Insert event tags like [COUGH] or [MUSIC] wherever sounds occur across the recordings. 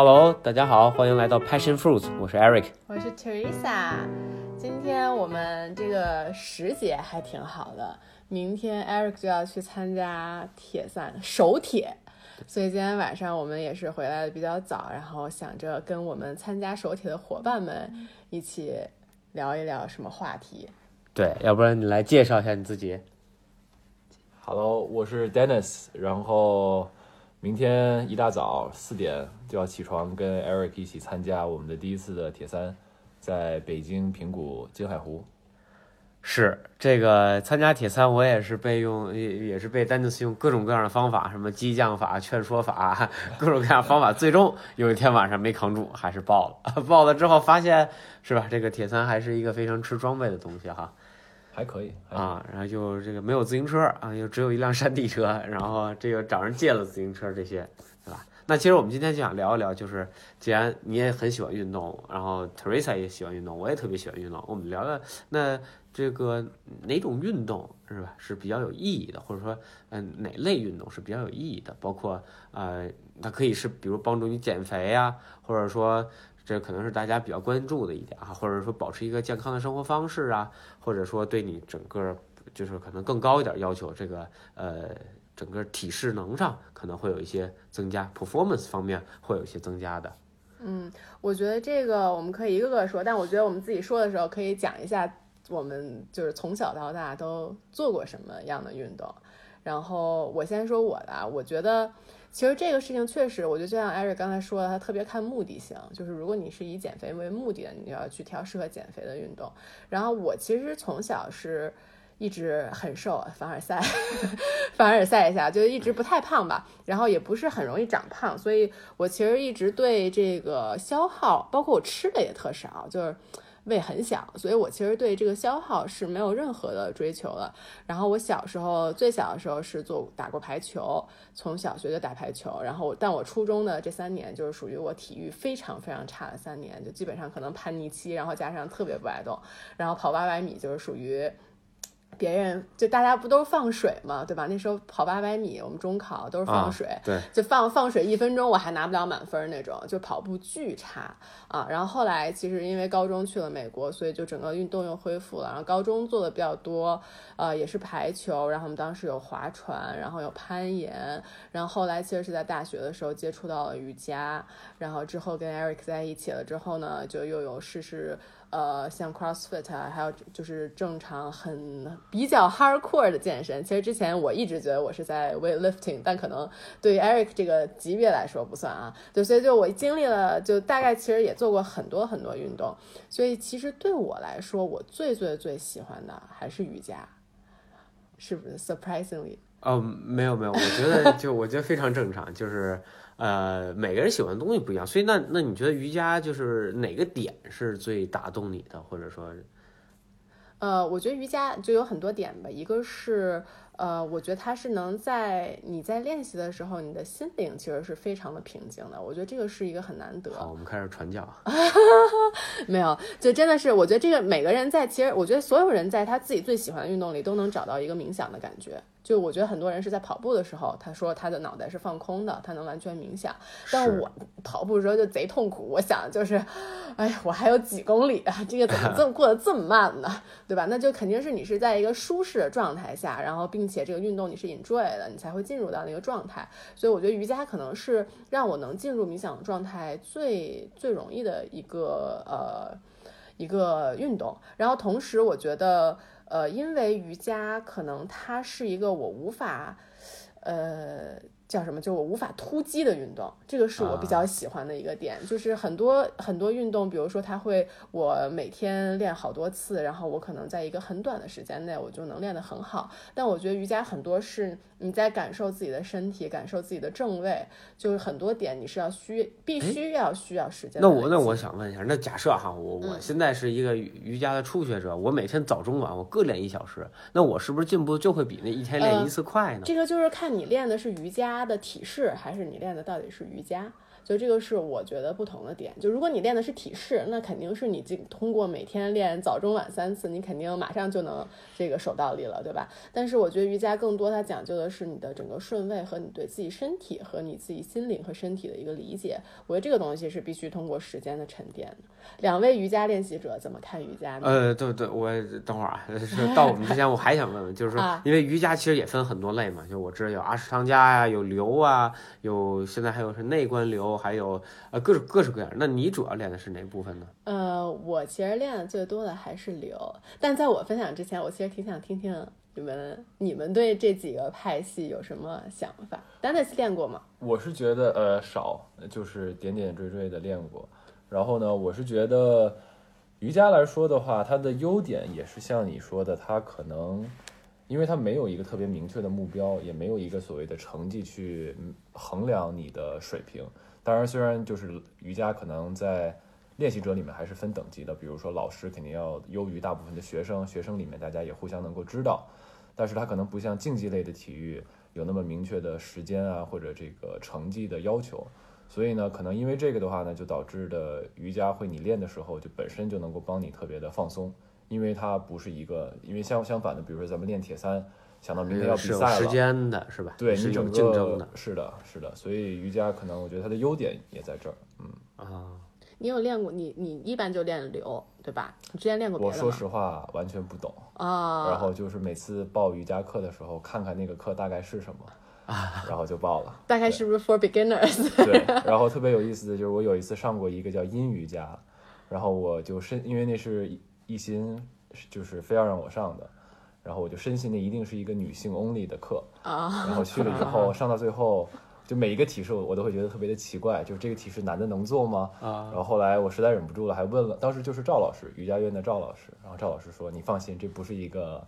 Hello，大家好，欢迎来到 Passion Fruits，我是 Eric，我是 Teresa。今天我们这个时节还挺好的，明天 Eric 就要去参加铁三首铁，所以今天晚上我们也是回来的比较早，然后想着跟我们参加首铁的伙伴们一起聊一聊什么话题。对，要不然你来介绍一下你自己。Hello，我是 Dennis，然后明天一大早四点就要起床，跟 Eric 一起参加我们的第一次的铁三，在北京平谷金海湖。是这个参加铁三，我也是被用，也也是被丹尼斯用各种各样的方法，什么激将法、劝说法，[LAUGHS] 各种各样方法，最终有一天晚上没扛住，还是爆了。[LAUGHS] 爆了之后发现，是吧？这个铁三还是一个非常吃装备的东西哈。还可以啊，然后就这个没有自行车啊，又只有一辆山地车，然后这个找人借了自行车，这些，对吧？那其实我们今天就想聊一聊，就是既然你也很喜欢运动，然后 Teresa 也喜欢运动，我也特别喜欢运动，我们聊聊那这个哪种运动是吧是比较有意义的，或者说嗯、哪类运动是比较有意义的，包括呃它可以是比如帮助你减肥呀、或者说。这可能是大家比较关注的一点啊，或者说保持一个健康的生活方式啊，或者说对你整个就是可能更高一点要求，这个呃整个体适能上可能会有一些增加，performance 方面会有一些增加的。嗯，我觉得这个我们可以一个个说，但我觉得我们自己说的时候可以讲一下我们就是从小到大都做过什么样的运动。然后我先说我的啊，我觉得其实这个事情确实，我觉得就像艾瑞刚才说的，他特别看目的性，就是如果你是以减肥为目的的，你就要去挑适合减肥的运动。然后我其实从小是一直很瘦，凡尔赛，[LAUGHS] 凡尔赛一下，就一直不太胖吧，然后也不是很容易长胖，所以我其实一直对这个消耗，包括我吃的也特少，就是。胃很小，所以我其实对这个消耗是没有任何的追求的。然后我小时候最小的时候是做打过排球，从小学就打排球。然后但我初中的这三年就是属于我体育非常非常差的三年，就基本上可能叛逆期，然后加上特别不爱动，然后跑八百米就是属于。别人就大家不都是放水嘛，对吧？那时候跑八百米，我们中考都是放水，啊、对，就放放水一分钟，我还拿不了满分那种，就跑步巨差啊。然后后来其实因为高中去了美国，所以就整个运动又恢复了。然后高中做的比较多，呃，也是排球，然后我们当时有划船，然后有攀岩，然后后来其实是在大学的时候接触到了瑜伽，然后之后跟 Eric 在一起了之后呢，就又有试试。呃，像 CrossFit 啊，还有就是正常很比较 hardcore 的健身。其实之前我一直觉得我是在 weightlifting，但可能对于 Eric 这个级别来说不算啊。对，所以就我经历了，就大概其实也做过很多很多运动。所以其实对我来说，我最最最喜欢的还是瑜伽，是不是？Surprisingly，哦，没有没有，我觉得就我觉得非常正常，就是。呃，每个人喜欢的东西不一样，所以那那你觉得瑜伽就是哪个点是最打动你的，或者说？呃，我觉得瑜伽就有很多点吧，一个是呃，我觉得它是能在你在练习的时候，你的心灵其实是非常的平静的，我觉得这个是一个很难得。好，我们开始传教。[LAUGHS] 没有，就真的是，我觉得这个每个人在，其实我觉得所有人在他自己最喜欢的运动里都能找到一个冥想的感觉。就我觉得很多人是在跑步的时候，他说他的脑袋是放空的，他能完全冥想。但我跑步的时候就贼痛苦，我想就是，哎呀，我还有几公里啊，这个怎么这么 [LAUGHS] 过得这么慢呢？对吧？那就肯定是你是在一个舒适的状态下，然后并且这个运动你是 enjoy 的，你才会进入到那个状态。所以我觉得瑜伽可能是让我能进入冥想状态最最容易的一个呃一个运动。然后同时我觉得。呃，因为瑜伽可能它是一个我无法，呃，叫什么？就我无法突击的运动，这个是我比较喜欢的一个点。啊、就是很多很多运动，比如说它会我每天练好多次，然后我可能在一个很短的时间内我就能练得很好。但我觉得瑜伽很多是你在感受自己的身体，感受自己的正位，就是很多点你是要需必须要需要时间。那我那我想问一下，那假设哈，我我现在是一个瑜伽的初学者，我每天早中晚我各练一小时，那我是不是进步就会比那一天练一次快呢？呃、这个就是看你练的是瑜伽的体式，还是你练的到底是瑜伽。就这个是我觉得不同的点。就如果你练的是体式，那肯定是你经通过每天练早中晚三次，你肯定马上就能这个手倒立了，对吧？但是我觉得瑜伽更多它讲究的是你的整个顺位和你对自己身体和你自己心灵和身体的一个理解。我觉得这个东西是必须通过时间的沉淀的。两位瑜伽练习者怎么看瑜伽呢？呃，对对，我等会儿啊，是 [LAUGHS] 到我们之前，我还想问问，就是说啊，因为瑜伽其实也分很多类嘛，就我知道有阿什汤加呀，有流啊，有现在还有是内观流，还有呃各种各式各样。那你主要练的是哪部分呢？呃，我其实练的最多的还是流，但在我分享之前，我其实挺想听听你们你们对这几个派系有什么想法 i s 练过吗？我是觉得呃少，就是点点缀缀的练过。然后呢，我是觉得瑜伽来说的话，它的优点也是像你说的，它可能因为它没有一个特别明确的目标，也没有一个所谓的成绩去嗯衡量你的水平。当然，虽然就是瑜伽可能在练习者里面还是分等级的，比如说老师肯定要优于大部分的学生，学生里面大家也互相能够知道，但是它可能不像竞技类的体育有那么明确的时间啊或者这个成绩的要求。所以呢，可能因为这个的话呢，就导致的瑜伽会你练的时候就本身就能够帮你特别的放松，因为它不是一个，因为相相反的，比如说咱们练铁三，想到明天要比是有赛了，时间的是吧？是有对你整个竞争的是的，是的，所以瑜伽可能我觉得它的优点也在这儿。嗯，啊。你有练过？你你一般就练流，对吧？你之前练过别的吗？我说实话完全不懂，啊，然后就是每次报瑜伽课的时候，看看那个课大概是什么，然后就报了。大概是不是 for beginners？[LAUGHS] 对，然后特别有意思的就是我有一次上过一个叫阴瑜伽，然后我就深，因为那是一心就是非要让我上的，然后我就深信那一定是一个女性 only 的课，啊，然后去了以后 [LAUGHS] 上到最后，就每一个体式我我都会觉得特别的奇怪，就是这个体式男的能做吗？啊然后后来我实在忍不住了，还问了，当时就是赵老师，瑜伽院的赵老师，然后赵老师说：“你放心，这不是一个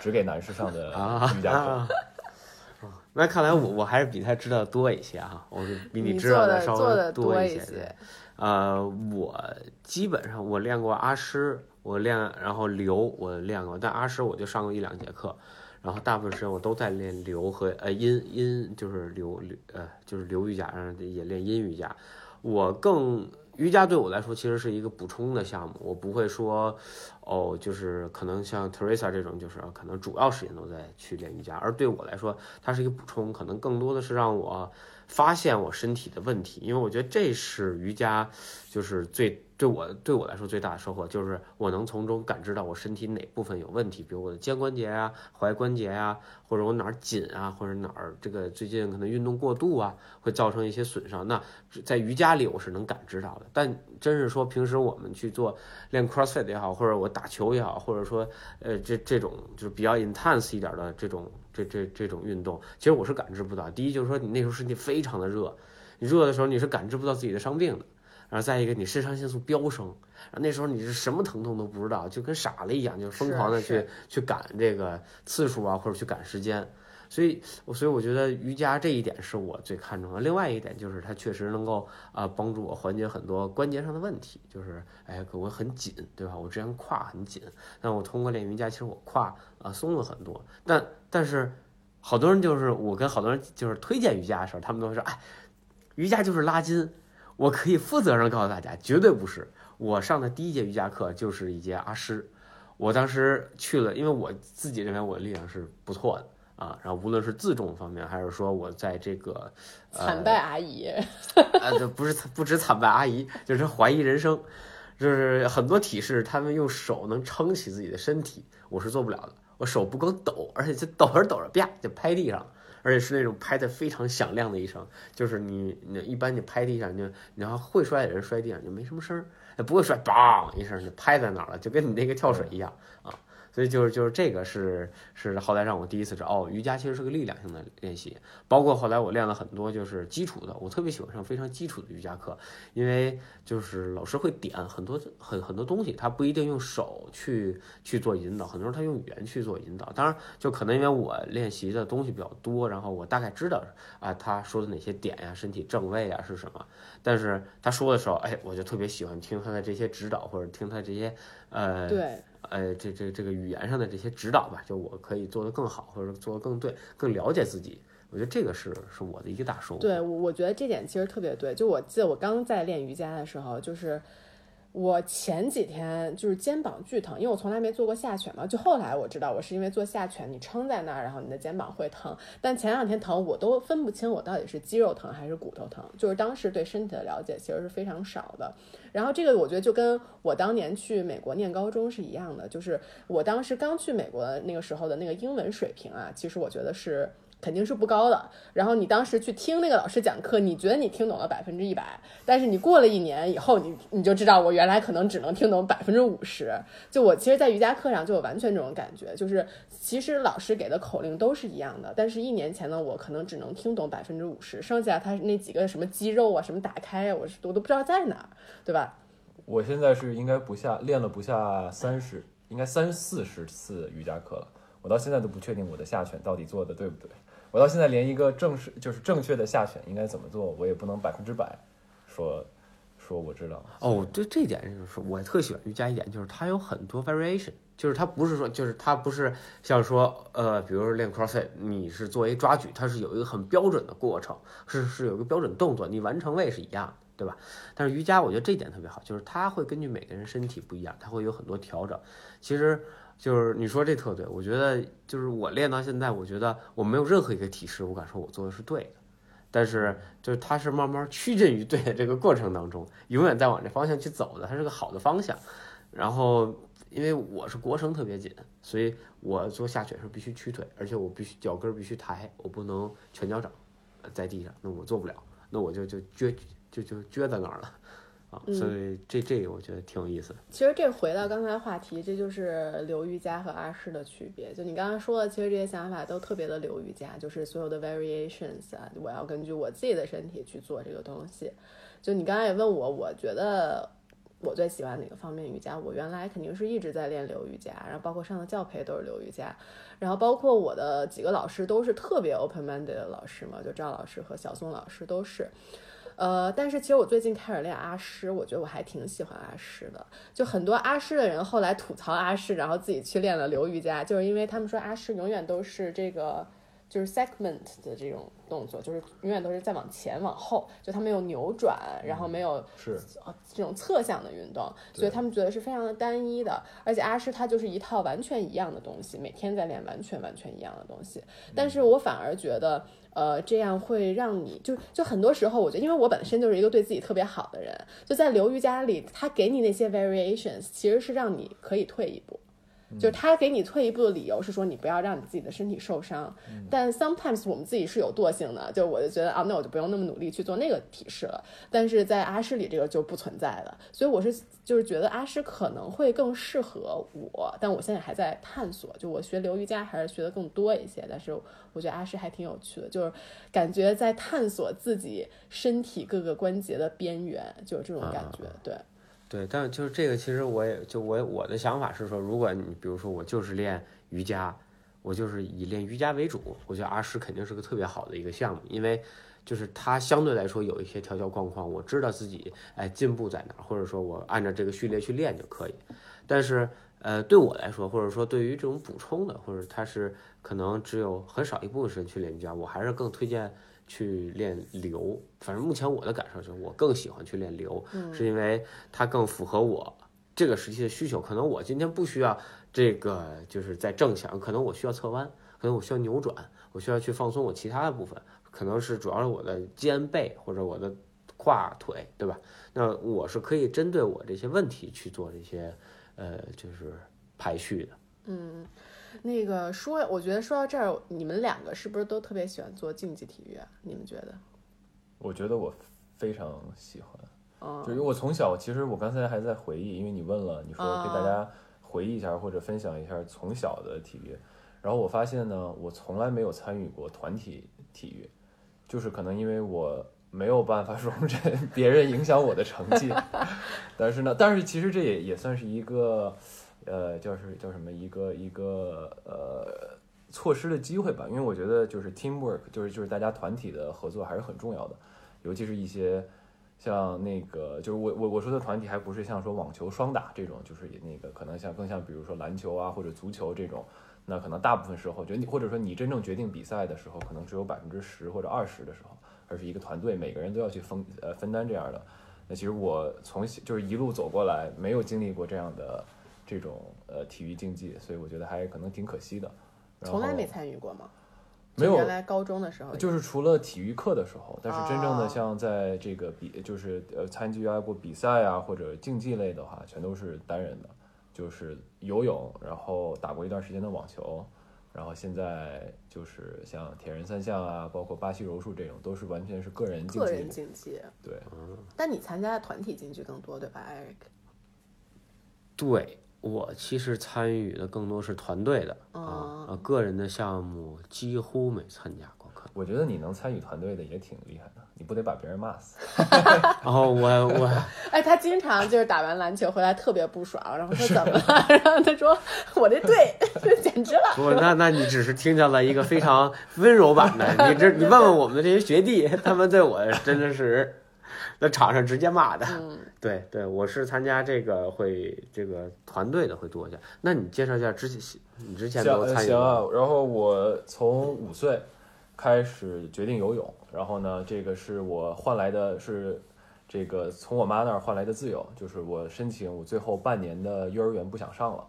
只给男士上的啊瑜伽课。啊！[LAUGHS] 那看来我我还是比他知道多一些哈，我是比你知道的稍微多多一些。对呃，我基本上我练过阿诗，我练然后流我练过，但阿诗我就上过一两节课，然后大部分时间我都在练流和呃阴阴就是流流呃就是流瑜伽，然后也练阴瑜伽。我更瑜伽对我来说其实是一个补充的项目，我不会说哦，就是可能像 Teresa 这种，就是可能主要时间都在去练瑜伽，而对我来说，它是一个补充，可能更多的是让我发现我身体的问题，因为我觉得这是瑜伽就是最对我对我来说最大的收获，就是我能从中感知到我身体哪部分有问题，比如我的肩关节啊、踝关节啊，或者我哪儿紧啊，或者哪儿这个最近可能运动过度啊，会造成一些损伤。那在瑜伽里我是能感知到的，但真是说平时我们去做练 CrossFit 也好，或者我打球也好，或者说呃这这种就是比较 intense 一点的这种这这这种运动，其实我是感知不到。第一就是说你那时候身体非常的热，你热的时候你是感知不到自己的伤病的。然后再一个，你肾上腺素飙升，然后那时候你是什么疼痛都不知道，就跟傻了一样，就疯狂的去去赶这个次数啊，或者去赶时间。所以，我所以我觉得瑜伽这一点是我最看重的。另外一点就是它确实能够啊、帮助我缓解很多关节上的问题，就是哎我很紧，对吧？我之前胯很紧，但我通过练瑜伽，其实我胯啊、松了很多。但但是好多人就是我跟好多人就是推荐瑜伽的时候，他们都会说哎，瑜伽就是拉筋。我可以负责任告诉大家，绝对不是。我上的第一节瑜伽课就是一节阿诗，我当时去了，因为我自己认为我的力量是不错的啊，然后无论是自重方面，还是说我在这个呃惨败阿姨，啊，这不是不止惨败阿姨，就是怀疑人生，就是很多体式他们用手能撑起自己的身体，我是做不了的，我手不够抖，而且就抖着抖着啪就拍地上。而且是那种拍的非常响亮的一声，就是你你一般你拍地上就，你要会摔的人摔地上就没什么声儿，不会摔梆一声就拍在那儿了，就跟你那个跳水一样啊。所以就是就是这个是是后来让我第一次知道哦，瑜伽其实是个力量性的练习。包括后来我练了很多就是基础的，我特别喜欢上非常基础的瑜伽课，因为就是老师会点很多很很多东西，他不一定用手去去做引导，很多时候他用语言去做引导。当然，就可能因为我练习的东西比较多，然后我大概知道啊他说的哪些点呀、身体正位啊是什么。但是他说的时候，哎，我就特别喜欢听他的这些指导，或者听他这些呃对，呃，这这这个语言上的这些指导吧，就我可以做得更好，或者做得更对，更了解自己，我觉得这个是是我的一个大收获。对，我我觉得这点其实特别对。就我记得我刚在练瑜伽的时候，就是我前几天就是肩膀巨疼，因为我从来没做过下犬嘛。就后来我知道，我是因为做下犬，你撑在那儿，然后你的肩膀会疼。但前两天疼，我都分不清我到底是肌肉疼还是骨头疼。就是当时对身体的了解其实是非常少的。然后这个我觉得就跟我当年去美国念高中是一样的，就是我当时刚去美国那个时候的那个英文水平啊，其实我觉得是。肯定是不高的。然后你当时去听那个老师讲课，你觉得你听懂了百分之一百，但是你过了一年以后，你你就知道我原来可能只能听懂百分之五十。就我其实，在瑜伽课上就有完全这种感觉，就是其实老师给的口令都是一样的，但是一年前的我可能只能听懂百分之五十，剩下他那几个什么肌肉啊、什么打开啊，我是我都不知道在哪儿，对吧？我现在是应该不下练了不下三十，应该三四十次瑜伽课了。我到现在都不确定我的下犬到底做的对不对。我到现在连一个正式就是正确的下犬应该怎么做，我也不能百分之百说说我知道。哦，对这点就是我特喜欢瑜伽一点，就是它有很多 variation，就是它不是说就是它不是像说呃，比如说练 crossfit，你是作为抓举，它是有一个很标准的过程，是是有一个标准动作，你完成位是一样的，对吧？但是瑜伽我觉得这一点特别好，就是它会根据每个人身体不一样，它会有很多调整。其实。就是你说这特对，我觉得就是我练到现在，我觉得我没有任何一个体式，我敢说我做的是对的。但是就是它是慢慢趋近于对的这个过程当中，永远在往这方向去走的，它是个好的方向。然后因为我是腘绳特别紧，所以我做下犬时必须屈腿，而且我必须脚跟必须抬，我不能全脚掌在地上，那我做不了，那我就就撅就就撅在那儿了。啊，所以这这个我觉得挺有意思的。其实这回到刚才话题，这就是刘瑜伽和阿诗的区别。就你刚刚说的，其实这些想法都特别的刘瑜伽，就是所有的 variations 啊，我要根据我自己的身体去做这个东西。就你刚才也问我，我觉得我最喜欢哪个方面瑜伽？我原来肯定是一直在练流瑜伽，然后包括上的教培都是流瑜伽，然后包括我的几个老师都是特别 open minded 的老师嘛，就赵老师和小宋老师都是。呃，但是其实我最近开始练阿诗，我觉得我还挺喜欢阿诗的。就很多阿诗的人后来吐槽阿诗，然后自己去练了流瑜伽，就是因为他们说阿诗永远都是这个就是 segment 的这种动作，就是永远都是在往前往后，就他没有扭转，然后没有是这种侧向的运动，所以他们觉得是非常的单一的。而且阿诗他就是一套完全一样的东西，每天在练完全完全一样的东西。但是我反而觉得。呃，这样会让你就就很多时候，我觉得，因为我本身就是一个对自己特别好的人，就在流瑜伽里，他给你那些 variations，其实是让你可以退一步。就是他给你退一步的理由是说你不要让你自己的身体受伤，但 sometimes 我们自己是有惰性的，就我就觉得啊，那我就不用那么努力去做那个体式了。但是在阿诗里这个就不存在了，所以我是就是觉得阿诗可能会更适合我，但我现在还在探索，就我学流瑜伽还是学的更多一些，但是我觉得阿诗还挺有趣的，就是感觉在探索自己身体各个关节的边缘，就是这种感觉，对。对，但就是这个，其实我也就我我的想法是说，如果你比如说我就是练瑜伽，我就是以练瑜伽为主，我觉得阿诗肯定是个特别好的一个项目，因为就是它相对来说有一些条条框框，我知道自己哎进步在哪，或者说我按照这个序列去练就可以。但是呃对我来说，或者说对于这种补充的，或者它是可能只有很少一部分时间去练瑜伽，我还是更推荐。去练流，反正目前我的感受就是我更喜欢去练流，是因为它更符合我这个时期的需求。可能我今天不需要这个，就是在正向，可能我需要侧弯，可能我需要扭转，我需要去放松我其他的部分，可能是主要是我的肩背或者我的胯腿，对吧？那我是可以针对我这些问题去做这些，呃，就是排序的。嗯。那个说，我觉得说到这儿，你们两个是不是都特别喜欢做竞技体育啊？你们觉得？我觉得我非常喜欢，哦，就因为我从小，其实我刚才还在回忆，因为你问了，你说给大家回忆一下或者分享一下从小的体育，然后我发现呢，我从来没有参与过团体体育，就是可能因为我没有办法 [LAUGHS] 容忍别人影响我的成绩，[LAUGHS] 但是呢，但是其实这也也算是一个。呃，叫是叫什么一个一个呃错失的机会吧，因为我觉得就是 teamwork，就是就是大家团体的合作还是很重要的，尤其是一些像那个就是我我我说的团体还不是像说网球双打这种，就是那个可能像更像比如说篮球啊或者足球这种，那可能大部分时候就你或者说你真正决定比赛的时候，可能只有百分之十或者二十的时候，而是一个团队每个人都要去分呃分担这样的。那其实我从就是一路走过来，没有经历过这样的这种呃体育竞技，所以我觉得还可能挺可惜的。从来没参与过吗？没有原来高中的时候就是除了体育课的时候，但是真正哦的像在这个比，就是呃参加过比赛啊或者竞技类的话，全都是单人的，就是游泳，然后打过一段时间的网球，然后现在就是像铁人三项啊，包括巴西柔术这种，都是完全是个人竞技个人。竞技，对，但你参加的团体竞技更多，对吧，Eric？对我其实参与的更多是团队的啊哦啊，个人的项目几乎没参加过，可。我觉得你能参与团队的也挺厉害的，你不得把别人骂死？然 [LAUGHS] 后我我 [LAUGHS] 哎，他经常就是打完篮球回来特别不爽，然后说怎么了？[LAUGHS] 然后他说我这队这简直了。不，那那你只是听见了一个非常温柔版的，你这你问问我们的这些学弟，他们对我真的是在场上直接骂的。嗯，[LAUGHS] 对对，我是参加这个会这个团队的会多一些。那你介绍一下之前你之前行都参与行啊，然后我从五岁开始决定游泳，然后呢，这个是我换来的是这个从我妈那儿换来的自由，就是我申请我最后半年的幼儿园不想上了，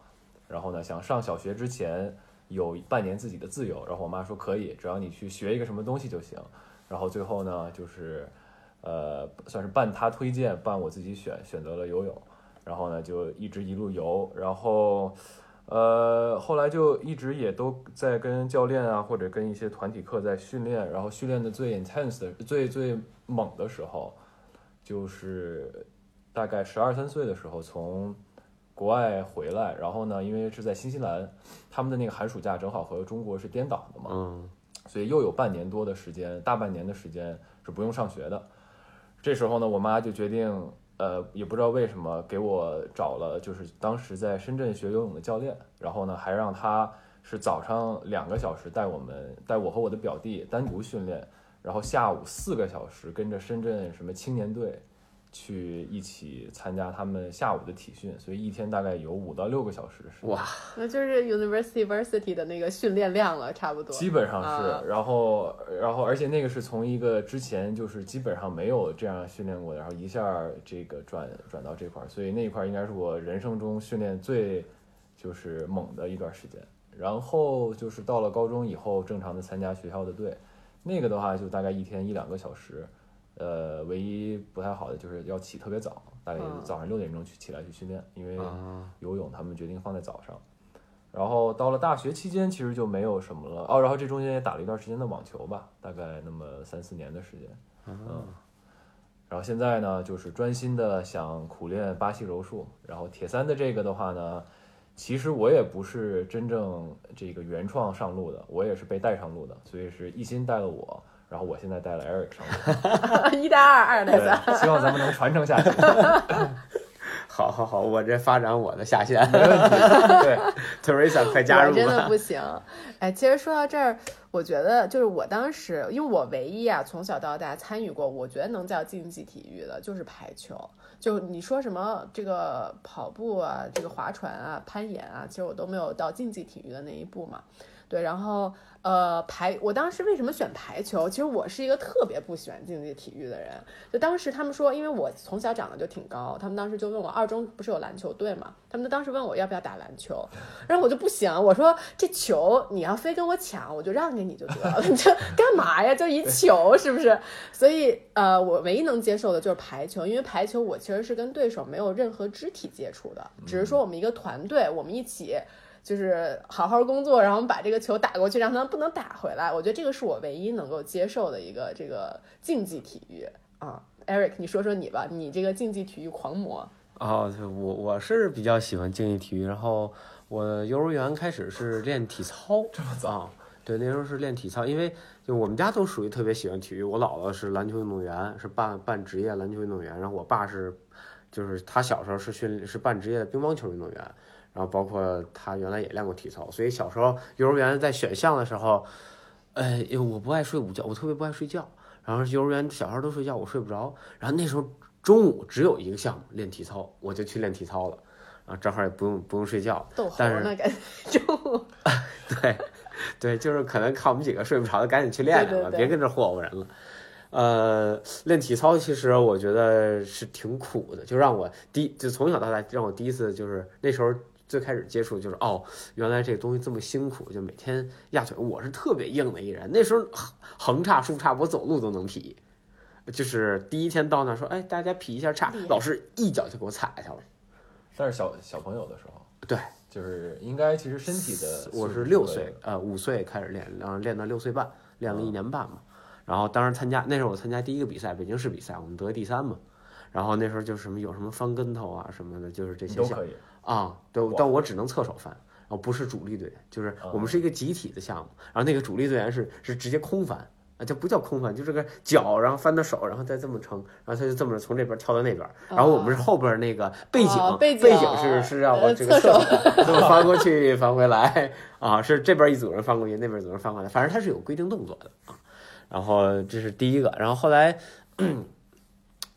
然后呢想上小学之前有半年自己的自由，然后我妈说可以，只要你去学一个什么东西就行，然后最后呢就是呃算是半他推荐半我自己选选择了游泳，然后呢就一直一路游，然后。呃，后来就一直也都在跟教练啊，或者跟一些团体课在训练，然后训练的最 intense 的、最最猛的时候，就是大概十二三岁的时候从国外回来，然后呢，因为是在新西兰，他们的那个寒暑假正好和中国是颠倒的嘛，嗯所以又有半年多的时间，大半年的时间是不用上学的。这时候呢，我妈就决定，呃，也不知道为什么给我找了，就是当时在深圳学游泳的教练，然后呢，还让他是早上两个小时带我们，带我和我的表弟单独训练，然后下午四个小时跟着深圳什么青年队去一起参加他们下午的体训，所以一天大概有五到六个小时的时间。哇，那就是 University versity 的那个训练量了，差不多。基本上是，啊然后，然后，而且那个是从一个之前就是基本上没有这样训练过的，然后一下这个转转到这块儿，所以那一块儿应该是我人生中训练最就是猛的一段时间。然后就是到了高中以后，正常的参加学校的队，那个的话就大概一天一两个小时，呃，唯一不太好的就是要起特别早，大概嗯早上六点钟去起来去训练，因为啊游泳他们决定放在早上。然后到了大学期间，其实就没有什么了哦。然后这中间也打了一段时间的网球吧，大概那么三四年的时间。嗯。然后现在呢，就是专心的想苦练巴西柔术。然后铁三的这个的话呢，其实我也不是真正这个原创上路的，我也是被带上路的，所以是一心带了我，然后我现在带了 Eric 上路。[LAUGHS] 一带二，二带三。希望咱们能传承下去。[LAUGHS] 好好好，我这发展我的下线没问题。[LAUGHS] 对，，Teresa 快加入我真的。不行。哎，其实说到这儿，我觉得就是我当时，因为我唯一啊从小到大参与过，我觉得能叫竞技体育的，就是排球。就你说什么这个跑步啊，这个划船啊，攀岩啊，其实我都没有到竞技体育的那一步嘛。对，然后呃排，我当时为什么选排球？其实我是一个特别不喜欢竞技体育的人。就当时他们说，因为我从小长得就挺高，他们当时就问我，二中不是有篮球队嘛？他们当时问我要不要打篮球，[LAUGHS] 然后我就不行，我说这球你要非跟我抢，我就让给你就得了，[LAUGHS] 你这干嘛呀？就一球是不是？所以呃，我唯一能接受的就是排球，因为排球我其实是跟对手没有任何肢体接触的，只是说我们一个团队，我们一起。就是好好工作，然后把这个球打过去，让他们不能打回来。我觉得这个是我唯一能够接受的一个这个竞技体育啊。Eric，你说说你吧，你这个竞技体育狂魔。哦，我我是比较喜欢竞技体育，然后我幼儿园开始是练体操，这么早？对，那时候是练体操，因为就我们家都属于特别喜欢体育。我姥姥是篮球运动员，是半半职业篮球运动员，然后我爸是，就是他小时候是训是半职业的乒乓球运动员，然后包括他原来也练过体操，所以小时候幼儿园在选项的时候，呃，因为我不爱睡午觉，我特别不爱睡觉。然后幼儿园小孩都睡觉，我睡不着。然后那时候中午只有一个项目练体操，我就去练体操了。然后，正好也不用不用睡觉，逗猴但是呢，感觉中午 [LAUGHS] 对，对，就是可能看我们几个睡不着的，赶紧去练练吧，对对对别跟这霍霍人了。呃，练体操其实我觉得是挺苦的，就让我第就从小到大让我第一次就是那时候最开始接触就是哦，原来这个东西这么辛苦，就每天压腿。我是特别硬的一人，那时候横横叉竖叉我走路都能劈。就是第一天到那说，哎，大家劈一下叉，老师一脚就给我踩下了。但是小小朋友的时候，对，就是应该其实身体的我是六岁，呃，五岁开始练，然后练到六岁半，练了一年半嘛。然后当时参加，那时候我参加第一个比赛，北京市比赛，我们得第三嘛。然后那时候就什么有什么翻跟头啊什么的，就是这些都可以。啊，对，但我只能侧手翻，然后不是主力队员，就是我们是一个集体的项目，然后那个主力队员是是直接空翻。啊，这不叫空翻，就这个脚，然后翻到手，然后再这么撑，然后他就这么从这边跳到那边，然后我们是后边那个背景，哦背景背景是是让我呃这个侧手 [LAUGHS] 这么翻过去翻回来啊，是这边一组人翻过去，那边一组人翻过来，反正他是有规定动作的啊。然后这是第一个，然后后来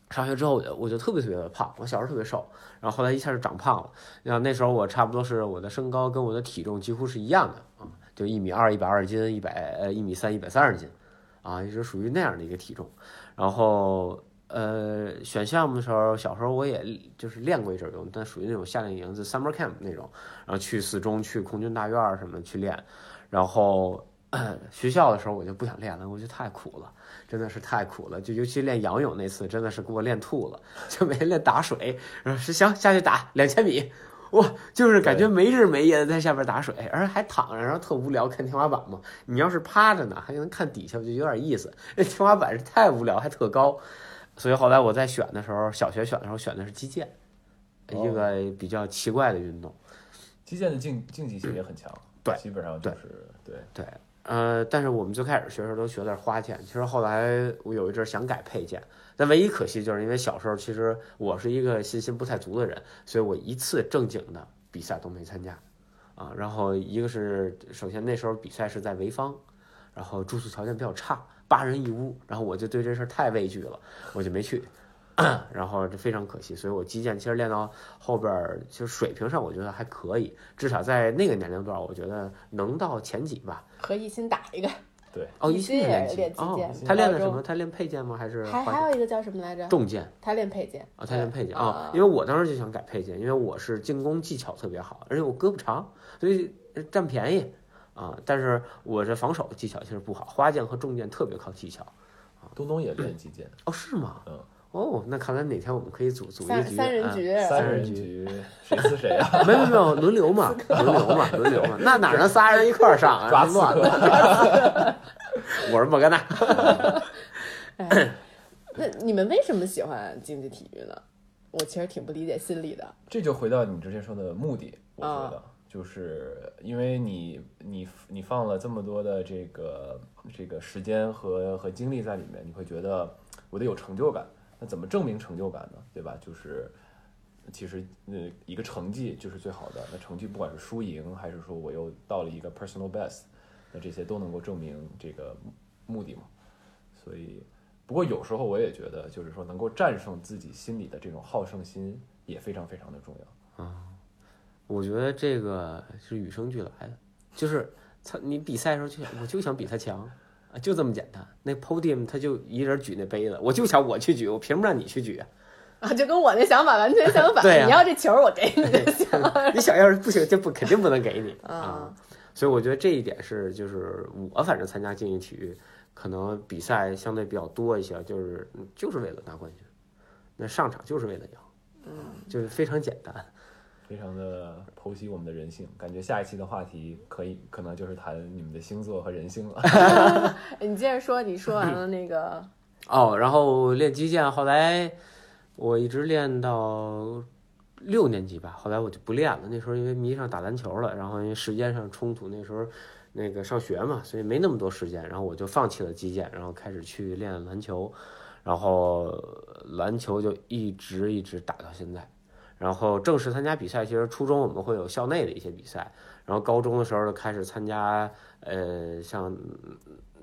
上学之后我就我就特别特别的胖，我小时候特别瘦，然后后来一下就长胖了。然后那时候我差不多是我的身高跟我的体重几乎是一样的啊，就一米二一百二十斤，一百呃一米三一百三十斤，啊，也是属于那样的一个体重。然后呃选项目的时候，小时候我也就是练过一阵儿，但属于那种夏令营，就 summer camp 那种，然后去四中、去空军大院什么去练。然后 [CLEARS THROAT] 学校的时候我就不想练了，我觉得太苦了。真的是太苦了，就尤其练仰泳那次，真的是给我练吐了，[LAUGHS] 就每天练打水，然后是行下去打两千米，哇，就是感觉没日没夜的在下边打水，而且还躺着，然后特无聊，看天花板嘛。你要是趴着呢，还能看底下，就有点意思。那天花板是太无聊，还特高，所以后来我在选的时候，小学选的时候选的是击剑，一个比较奇怪的运动。击剑的竞竞技性也很强，对基本上就是对对，呃，但是我们最开始学的时候都学的是花剑，其实后来我有一阵想改佩剑，但唯一可惜就是因为小时候其实我是一个信心不太足的人，所以我一次正经的比赛都没参加，啊，然后一个是首先那时候比赛是在潍坊，然后住宿条件比较差，八人一屋，然后我就对这事儿太畏惧了，我就没去。[CLEARS THROAT] 然后这非常可惜，所以我击剑其实练到后边儿，其实水平上我觉得还可以，至少在那个年龄段，我觉得能到前几吧。和一心打一个，对，哦，一一心也练击哦剑，他练的什么？他练佩剑吗？还是还还有一个叫什么来着？重剑他练佩剑啊？他练佩剑啊啊？因为我当时就想改佩剑，因为我是进攻技巧特别好，而且我胳膊长，所以占便宜啊。但是我这防守技巧其实不好，花剑和重剑特别靠技巧。东东也练击剑，哦，是吗？嗯。哦，那看来哪天我们可以组组一三局，啊三人局，三人局局谁撕谁啊？没有没有轮流嘛，[LAUGHS] 轮流嘛，轮流嘛，那哪能仨人一块儿上啊？抓乱了。[LAUGHS] 我是莫甘娜。[LAUGHS] 哎，那你们为什么喜欢竞技体育呢？我其实挺不理解心理的。这就回到你之前说的目的，我啊觉得、就是因为你你你放了这么多的这个这个时间和和精力在里面，你会觉得我得有成就感。那怎么证明成就感呢？对吧？就是其实呃一个成绩就是最好的。那成绩不管是输赢，还是说我又到了一个 personal best，那这些都能够证明这个目的嘛。所以，不过有时候我也觉得，就是说能够战胜自己心里的这种好胜心也非常非常的重要。我觉得这个是与生俱来的，就是他你比赛的时候就想，我就想比他强啊，就这么简单。那 podium 他就一人举那杯子，我就想我去举，我凭什么让你去举啊？啊，就跟我那想法完全相反。[LAUGHS] 对啊你要这球，我给你就行。[LAUGHS] 你想要是不行，就不肯定不能给你 [LAUGHS] 啊啊。所以我觉得这一点是，就是我反正参加竞技体育，可能比赛相对比较多一些，就是就是为了拿冠军，那上场就是为了赢，嗯，就是非常简单。非常的剖析我们的人性，感觉下一期的话题可以可能就是谈你们的星座和人性了。[LAUGHS] 哎你接着说，你说完了那个，[CLEARS THROAT] 哦，然后练击剑，后来我一直练到六年级吧，后来我就不练了。那时候因为迷上打篮球了，然后因为时间上冲突，那时候那个上学嘛，所以没那么多时间，然后我就放弃了击剑，然后开始去练篮球，然后篮球就一直一直打到现在。然后正式参加比赛，其实初中我们会有校内的一些比赛，然后高中的时候就开始参加，呃，像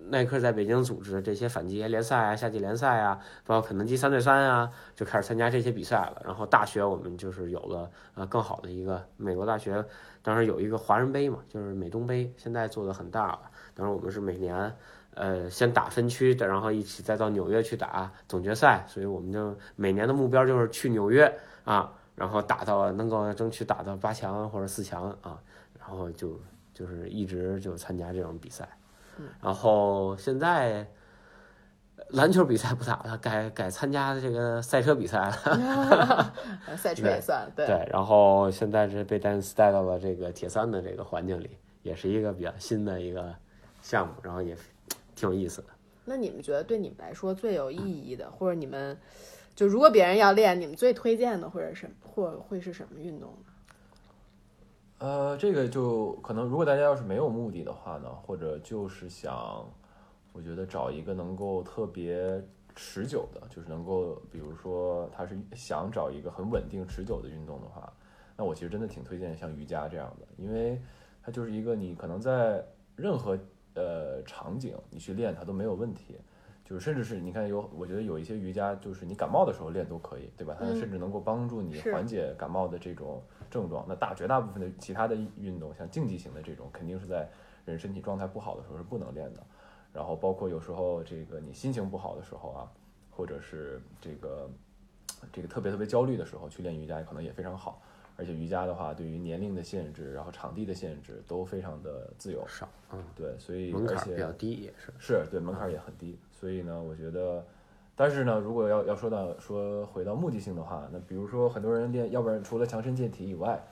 耐克在北京组织的这些反击联赛啊、夏季联赛啊，包括肯德基三对三啊，就开始参加这些比赛了。然后大学我们就是有了呃更好的一个美国大学，当时有一个华人杯嘛，就是美东杯，现在做的很大了。当时我们是每年呃先打分区的，然后一起再到纽约去打总决赛，所以我们就每年的目标就是去纽约啊，然后打到能够争取打到八强或者四强啊，然后就就是一直就参加这种比赛。然后现在篮球比赛不打了，改改参加这个赛车比赛了。[LAUGHS] 赛车也算对。对，然后现在是被 Dance 带到了这个铁三的这个环境里，也是一个比较新的一个项目，然后也挺有意思的。那你们觉得对你们来说最有意义的，或者你们就如果别人要练，你们最推荐的或者什或会是什么运动呢？呃，这个就可能，如果大家要是没有目的的话呢，或者就是想，我觉得找一个能够特别持久的，就是能够，比如说他是想找一个很稳定持久的运动的话，那我其实真的挺推荐像瑜伽这样的，因为它就是一个你可能在任何呃场景你去练它都没有问题。就是甚至是你看有，我觉得有一些瑜伽，就是你感冒的时候练都可以，对吧？它甚至能够帮助你缓解感冒的这种症状。那大绝大部分的其他的运动，像竞技型的这种，肯定是在人身体状态不好的时候是不能练的。然后包括有时候这个你心情不好的时候啊，或者是这个这个特别特别焦虑的时候去练瑜伽，可能也非常好。而且瑜伽的话，对于年龄的限制，然后场地的限制都非常的自由少，嗯，对，所以门槛比较低也是，是对门槛也很低。所以呢，我觉得，但是呢，如果要要说到说回到目的性的话，那比如说很多人练，要不然除了强身健体以外，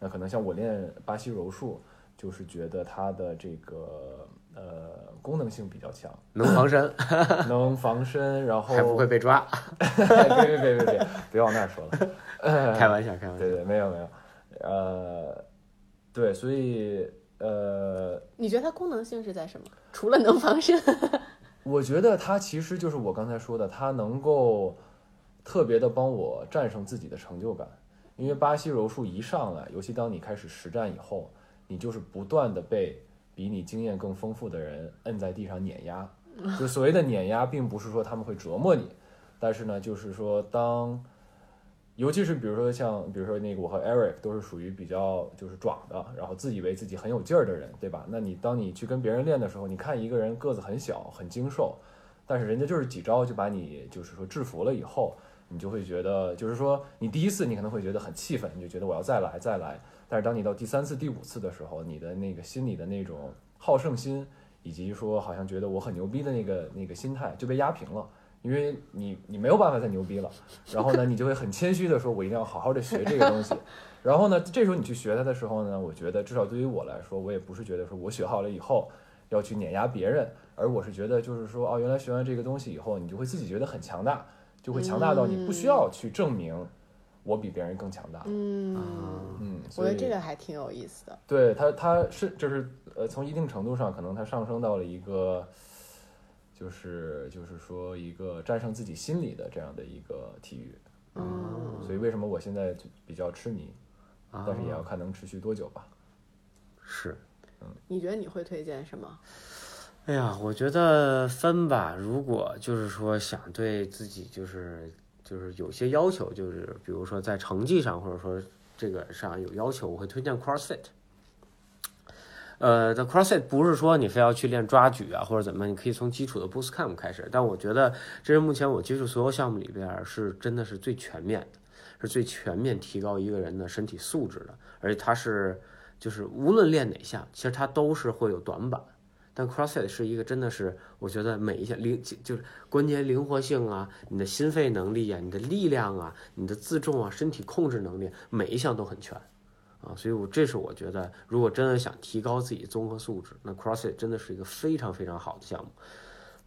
那可能像我练巴西柔术，就是觉得它的这个呃功能性比较强，能防身，[LAUGHS] 能防身，然后还不会被抓，[LAUGHS] 别别别别别，别往那儿说了，[LAUGHS] 开玩笑开玩笑，对对，没有没有，呃，对，所以呃，你觉得它功能性是在什么？除了能防身？我觉得他其实就是我刚才说的，他能够特别的帮我战胜自己的成就感。因为巴西柔术一上来，尤其当你开始实战以后，你就是不断的被比你经验更丰富的人摁在地上碾压。就所谓的碾压，并不是说他们会折磨你，但是呢，就是说当。尤其是比如说像，比如说那个我和 Eric 都是属于比较就是壮的，然后自以为自己很有劲儿的人，对吧？那你当你去跟别人练的时候，你看一个人个子很小很精瘦，但是人家就是几招就把你就是说制服了以后，你就会觉得就是说你第一次你可能会觉得很气愤，你就觉得我要再来再来。但是当你到第三次第五次的时候，你的那个心里的那种好胜心，以及说好像觉得我很牛逼的那个那个心态就被压平了。因为你你没有办法再牛逼了，然后呢，你就会很谦虚的说，我一定要好好的学这个东西。然后呢，这时候你去学它的时候呢，我觉得至少对于我来说，我也不是觉得说我学好了以后要去碾压别人，而我是觉得就是说，哦，原来学完这个东西以后，你就会自己觉得很强大，就会强大到你不需要去证明我比别人更强大。嗯嗯，我觉得这个还挺有意思的。对它，它是就是呃，从一定程度上，可能它上升到了一个。就是就是说一个战胜自己心理的这样的一个体育，嗯，所以为什么我现在就比较痴迷，但是也要看能持续多久吧。是，嗯，你觉得你会推荐什么？哎呀，我觉得分吧。如果就是说想对自己就是就是有些要求，就是比如说在成绩上或者说这个上有要求，我会推荐 CrossFit。呃，的 CrossFit 不是说你非要去练抓举啊或者怎么，你可以从基础的 Boost Camp 开始。但我觉得这是目前我接触所有项目里边是真的是最全面的，是最全面提高一个人的身体素质的。而且它是就是无论练哪项，其实它都是会有短板。但 CrossFit 是一个真的是我觉得每一项灵就是关节灵活性啊，你的心肺能力啊，你的力量啊，你的自重啊，身体控制能力每一项都很全。啊，所以，我这是我觉得，如果真的想提高自己综合素质，那 CrossFit 真的是一个非常非常好的项目。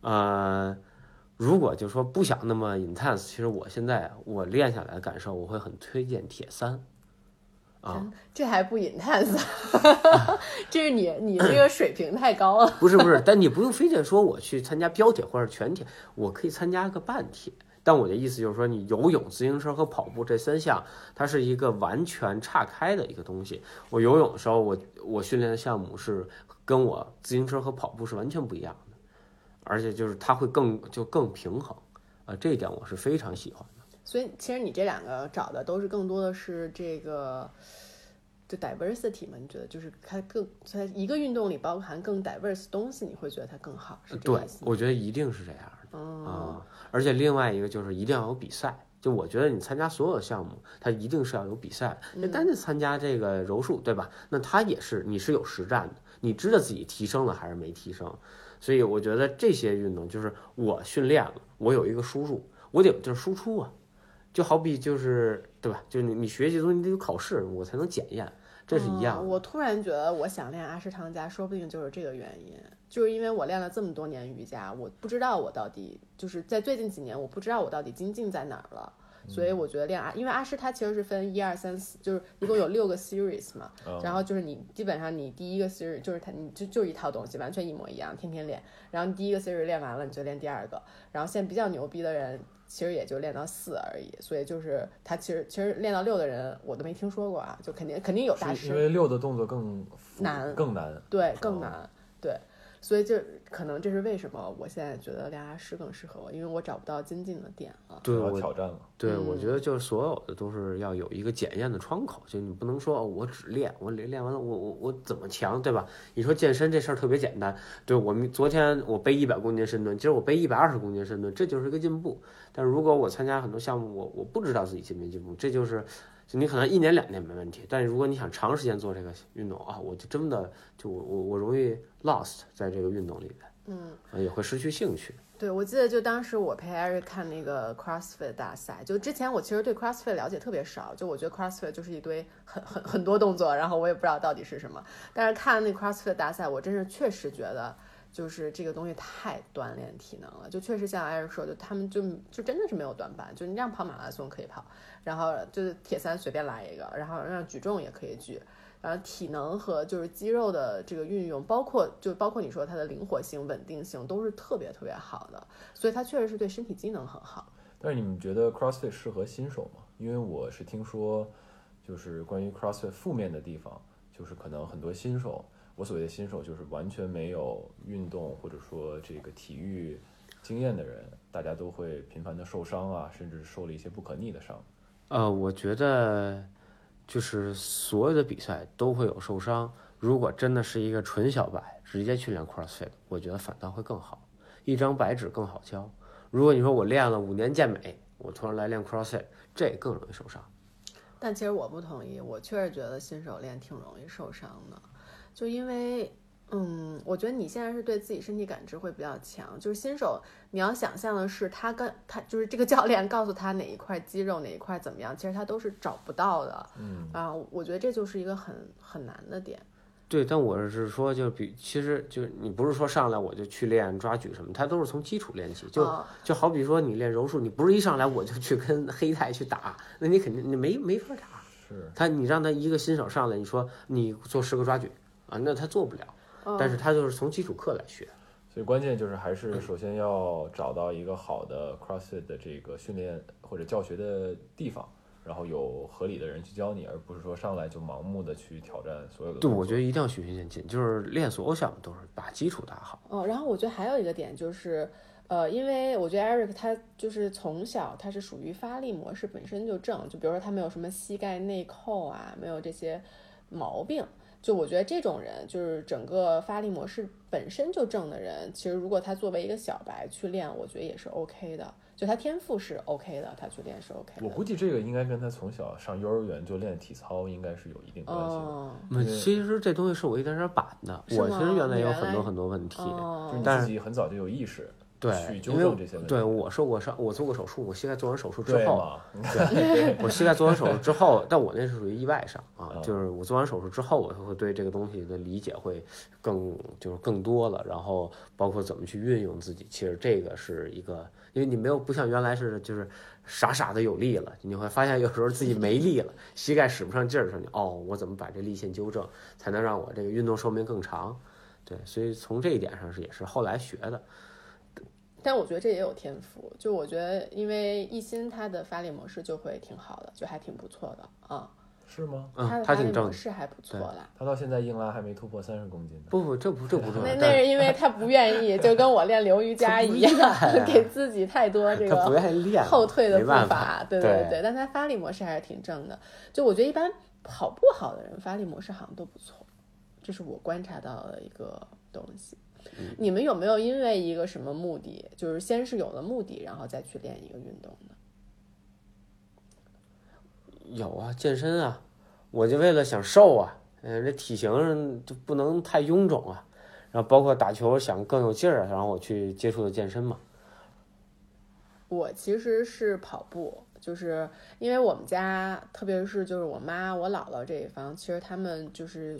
呃，如果就说不想那么 intense，其实我现在我练下来的感受，我会很推荐铁三。啊，这还不 intense，[LAUGHS] 这是你你这个水平太高了。不是不是，但你不用非得说我去参加标铁或者全铁，我可以参加个半铁。但我的意思就是说，你游泳、自行车和跑步这三项，它是一个完全岔开的一个东西。我游泳的时候，我我训练的项目是跟我自行车和跑步是完全不一样的，而且就是它会更就更平衡，啊，这一点我是非常喜欢的。所以其实你这两个找的都是更多的是这个。就 diversity 嘛，你觉得就是它更在一个运动里包含更 diverse 东西，你会觉得它更好，是这对意思，吗？我觉得一定是这样啊、而且另外一个就是一定要有比赛。就我觉得你参加所有的项目，它一定是要有比赛的。那单单参加这个柔术，对吧？那它也是你是有实战的，你知道自己提升了还是没提升。所以我觉得这些运动就是我训练了，我有一个输入，我得有地儿输出啊。就好比就是对吧？就是你你学习的东西你得有考试，我才能检验，这是一样我突然觉得我想练阿什汤加，说不定就是这个原因，就是因为我练了这么多年瑜伽，我不知道我到底就是在最近几年，我不知道我到底精进在哪儿了。所以我觉得练阿，因为阿诗它其实是分一二三四，就是一共有六个 series 嘛，然后就是你基本上你第一个 series 就是它，你就就一套东西，完全一模一样，天天练。然后你第一个 series 练完了，你就练第二个。然后现在比较牛逼的人，其实也就练到四而已。所以就是他其实其实练到六的人，我都没听说过啊，就肯定肯定有大师。因为六的动作更难更难。对，更哦难，对，所以就可能这是为什么我现在觉得练阿诗更适合我，因为我找不到精进的点了。对，我挑战了。对，嗯我觉得就是所有的都是要有一个检验的窗口，就你不能说哦，我只练，我练练完了，我我我怎么强，对吧？你说健身这事儿特别简单，对我们昨天我背一百公斤深蹲，今儿我背一百二十公斤深蹲，这就是一个进步。但是如果我参加很多项目，我我不知道自己进没进步，这就是就你可能一年两年没问题，但是如果你想长时间做这个运动啊，我就真的就我我我容易 lost 在这个运动里边，嗯，啊也会失去兴趣。对，我记得就当时我陪艾瑞看那个 CrossFit 大赛，就之前我其实对 CrossFit 了解特别少，就我觉得 CrossFit 就是一堆很很很多动作，然后我也不知道到底是什么。但是看那 CrossFit 大赛，我真是确实觉得。就是这个东西太锻炼体能了，就确实像艾瑞说，就他们就就真的是没有短板，就你让跑马拉松可以跑，然后就是铁三随便来一个，然后让举重也可以举，然后体能和就是肌肉的这个运用，包括就包括你说它的灵活性、稳定性都是特别特别好的，所以它确实是对身体机能很好。但是你们觉得 CrossFit 适合新手吗？因为我是听说，就是关于 CrossFit 负面的地方，就是可能很多新手，我所谓的新手就是完全没有运动或者说这个体育经验的人，大家都会频繁的受伤啊，甚至受了一些不可逆的伤。呃，我觉得就是所有的比赛都会有受伤。如果真的是一个纯小白，直接去练 CrossFit，我觉得反倒会更好，一张白纸更好教。如果你说我练了五年健美，我突然来练 CrossFit，这更容易受伤。但其实我不同意，我确实觉得新手练挺容易受伤的，就因为，嗯，我觉得你现在是对自己身体感知会比较强，就是新手你要想象的是他跟他就是这个教练告诉他哪一块肌肉哪一块怎么样，其实他都是找不到的，嗯，啊，我觉得这就是一个很很难的点。对，但我是说，就比其实就你不是说上来我就去练抓举什么，它都是从基础练起。就啊就好比说你练柔术，你不是一上来我就去跟黑太去打，那你肯定你没没法打。是他你让他一个新手上来，你说你做十个抓举啊，那他做不了。但是他就是从基础课来学。所以关键就是还是首先要找到一个好的 CrossFit 的这个训练或者教学的地方，然后有合理的人去教你，而不是说上来就盲目的去挑战所有的对，我觉得一定要循序渐进，就是练所有项目都是把基础打好。哦，然后我觉得还有一个点就是，呃，因为我觉得 Eric 他就是从小他是属于发力模式本身就正，就比如说他没有什么膝盖内扣啊，没有这些毛病。就我觉得这种人，就是整个发力模式本身就正的人，其实如果他作为一个小白去练，我觉得也是 OK 的。就他天赋是 OK 的，他去练是 OK 的。我估计这个应该跟他从小上幼儿园就练体操应该是有一定关系的。哦那其实这东西是我一点点板的，我其实原来有很多很多问题。就是自己很早就有意识对因为。对我受过伤，我做过手术，我膝盖做完手术之后，对？对，我膝盖做完手术之后，但我那是属于意外伤啊，嗯就是我做完手术之后，我会对这个东西的理解会更就是更多了，然后包括怎么去运用自己，其实这个是一个，因为你没有不像原来似的，就是傻傻的有力了，你会发现有时候自己没力了，膝盖使不上劲儿的时候，你哦，我怎么把这力线纠正，才能让我这个运动寿命更长？对，所以从这一点上是也是后来学的。但我觉得这也有天赋，就我觉得因为一心他的发力模式就会挺好的，就还挺不错的啊。是吗？嗯他的发力他挺正的。模式还不错啦。他到现在硬拉还没突破三十公斤呢。不不，这不这不重要，那那是因为他不愿意，[LAUGHS] 就跟我练流瑜伽一样给自己太多这个不个愿意练，后退的步伐。对对对，但他发力模式还是挺正的。就我觉得一般跑步好的人发力模式好像都不错，这是我观察到的一个东西。嗯你们有没有因为一个什么目的，就是先是有了目的，然后再去练一个运动呢？有啊，健身啊，我就为了想瘦啊，嗯、这体型就不能太臃肿啊，然后包括打球想更有劲儿啊，然后我去接触的健身嘛。我其实是跑步，就是因为我们家，特别是就是我妈、我姥姥这一方，其实他们就是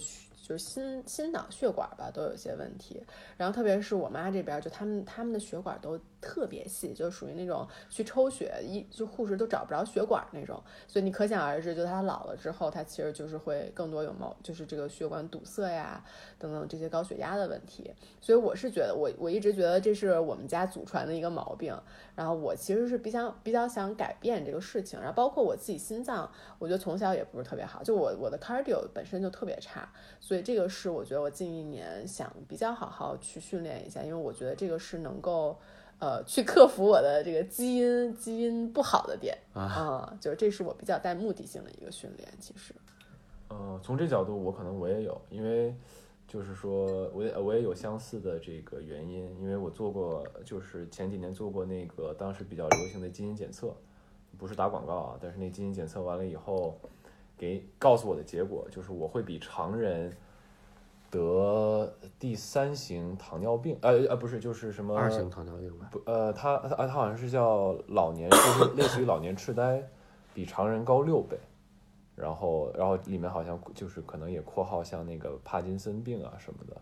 就是心心脑血管吧都有些问题，然后特别是我妈这边，就他们他们的血管都特别细，就属于那种去抽血一就护士都找不着血管那种，所以你可想而知，就他老了之后，他其实就是会更多有毛，就是这个血管堵塞呀等等这些高血压的问题，所以我是觉得我我一直觉得这是我们家祖传的一个毛病。然后我其实是比较比较想改变这个事情，然后包括我自己心脏，我觉得从小也不是特别好，就我我的 cardio 本身就特别差，所以这个是我觉得我近一年想比较好好去训练一下，因为我觉得这个是能够呃去克服我的这个基因基因不好的点啊、就是这是我比较带目的性的一个训练，其实。呃，从这角度我可能我也有，因为就是说我也我也有相似的这个原因，因为我做过，就是前几年做过那个当时比较流行的基因检测，不是打广告啊，但是那基因检测完了以后，给告诉我的结果就是我会比常人得第三型糖尿病，呃呃不是就是什么二型糖尿病吧，不，呃，他他他好像是叫老年，就是类似于老年痴呆，比常人高六倍。然后，然后里面好像就是可能也括号像那个帕金森病啊什么的。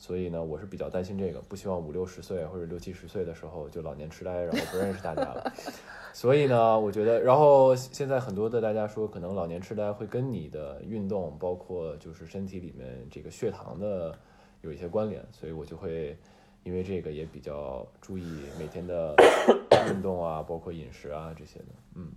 所以呢，我是比较担心这个，不希望五六十岁或者六七十岁的时候就老年痴呆，然后不认识大家了。[LAUGHS] 所以呢，我觉得，然后现在很多的大家说，可能老年痴呆会跟你的运动，包括就是身体里面这个血糖的有一些关联，所以我就会因为这个也比较注意每天的 [COUGHS] 运动啊，包括饮食啊这些的。嗯，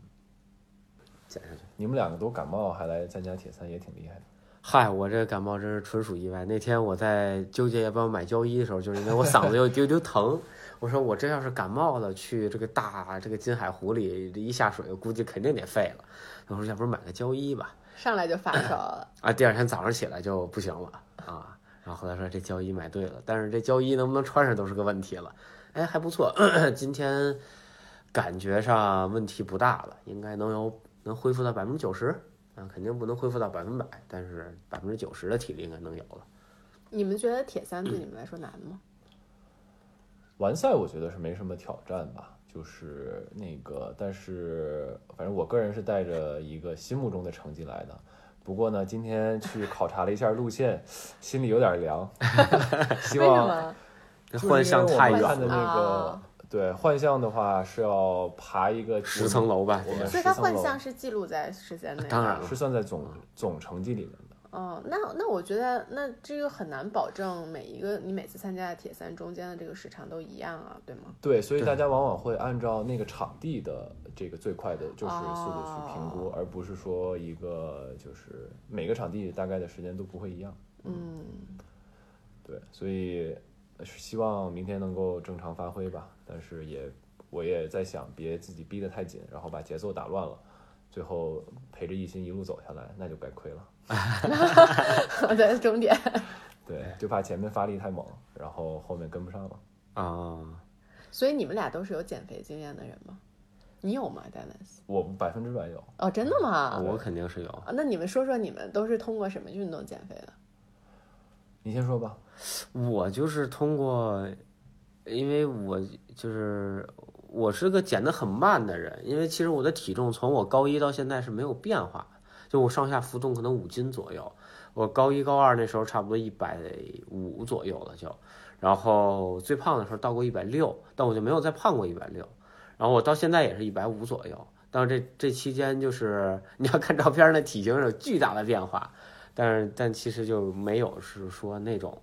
减下去。你们两个都感冒还来参加铁三，也挺厉害的。嗨，我这感冒真是纯属意外。那天我在纠结要不要买胶衣的时候，就是因为我嗓子有一丢丢疼，我说我这要是感冒了，去这个大这个金海湖里这一下水，估计肯定得废了。我说要不然买个胶衣吧。上来就发烧了。啊，第二天早上起来就不行了啊。然后后来说这胶衣买对了，但是这胶衣能不能穿上都是个问题了。哎，还不错，今天感觉上问题不大了，应该能有能恢复到百分之九十啊，肯定不能恢复到百分百，但是百分之九十的体力应该能有了。你们觉得铁三对你们来说难吗？[CLEARS THROAT] 完赛我觉得是没什么挑战吧，就是那个，但是反正我个人是带着一个心目中的成绩来的。不过呢，今天去考察了一下路线，心里有点凉。[LAUGHS] 希为什望么？就是太远们看的了，那个啊，对幻象的话是要爬一个十层楼吧我们所以它幻象是记录在时间内的。当然了是算在总总成绩里面的。哦，那那我觉得那这个很难保证每一个你每次参加的铁三中间的这个时长都一样啊，对吗？对，所以大家往往会按照那个场地的这个最快的就是速度去评估，哦而不是说一个就是每个场地大概的时间都不会一样。嗯，对，所以希望明天能够正常发挥吧。但是也我也在想，别自己逼得太紧，然后把节奏打乱了，最后陪着一心一路走下来，那就该亏了。[LAUGHS] 我在终点。对，就怕前面发力太猛，然后后面跟不上了。啊，所以你们俩都是有减肥经验的人吗？你有吗，Dennis？我百分之百有。哦，真的吗？我肯定是有。啊那你们说说你们都是通过什么运动减肥的？你先说吧。我就是通过，因为我就是我是个减得很慢的人，因为其实我的体重从我高一到现在是没有变化，就我上下浮动可能五斤左右。我高一高二那时候差不多一百五左右了就，然后最胖的时候到过一百六，但我就没有再胖过一百六，然后我到现在也是一百五左右。但是这这期间就是你要看照片，那体型有巨大的变化，但是但其实就没有是说那种。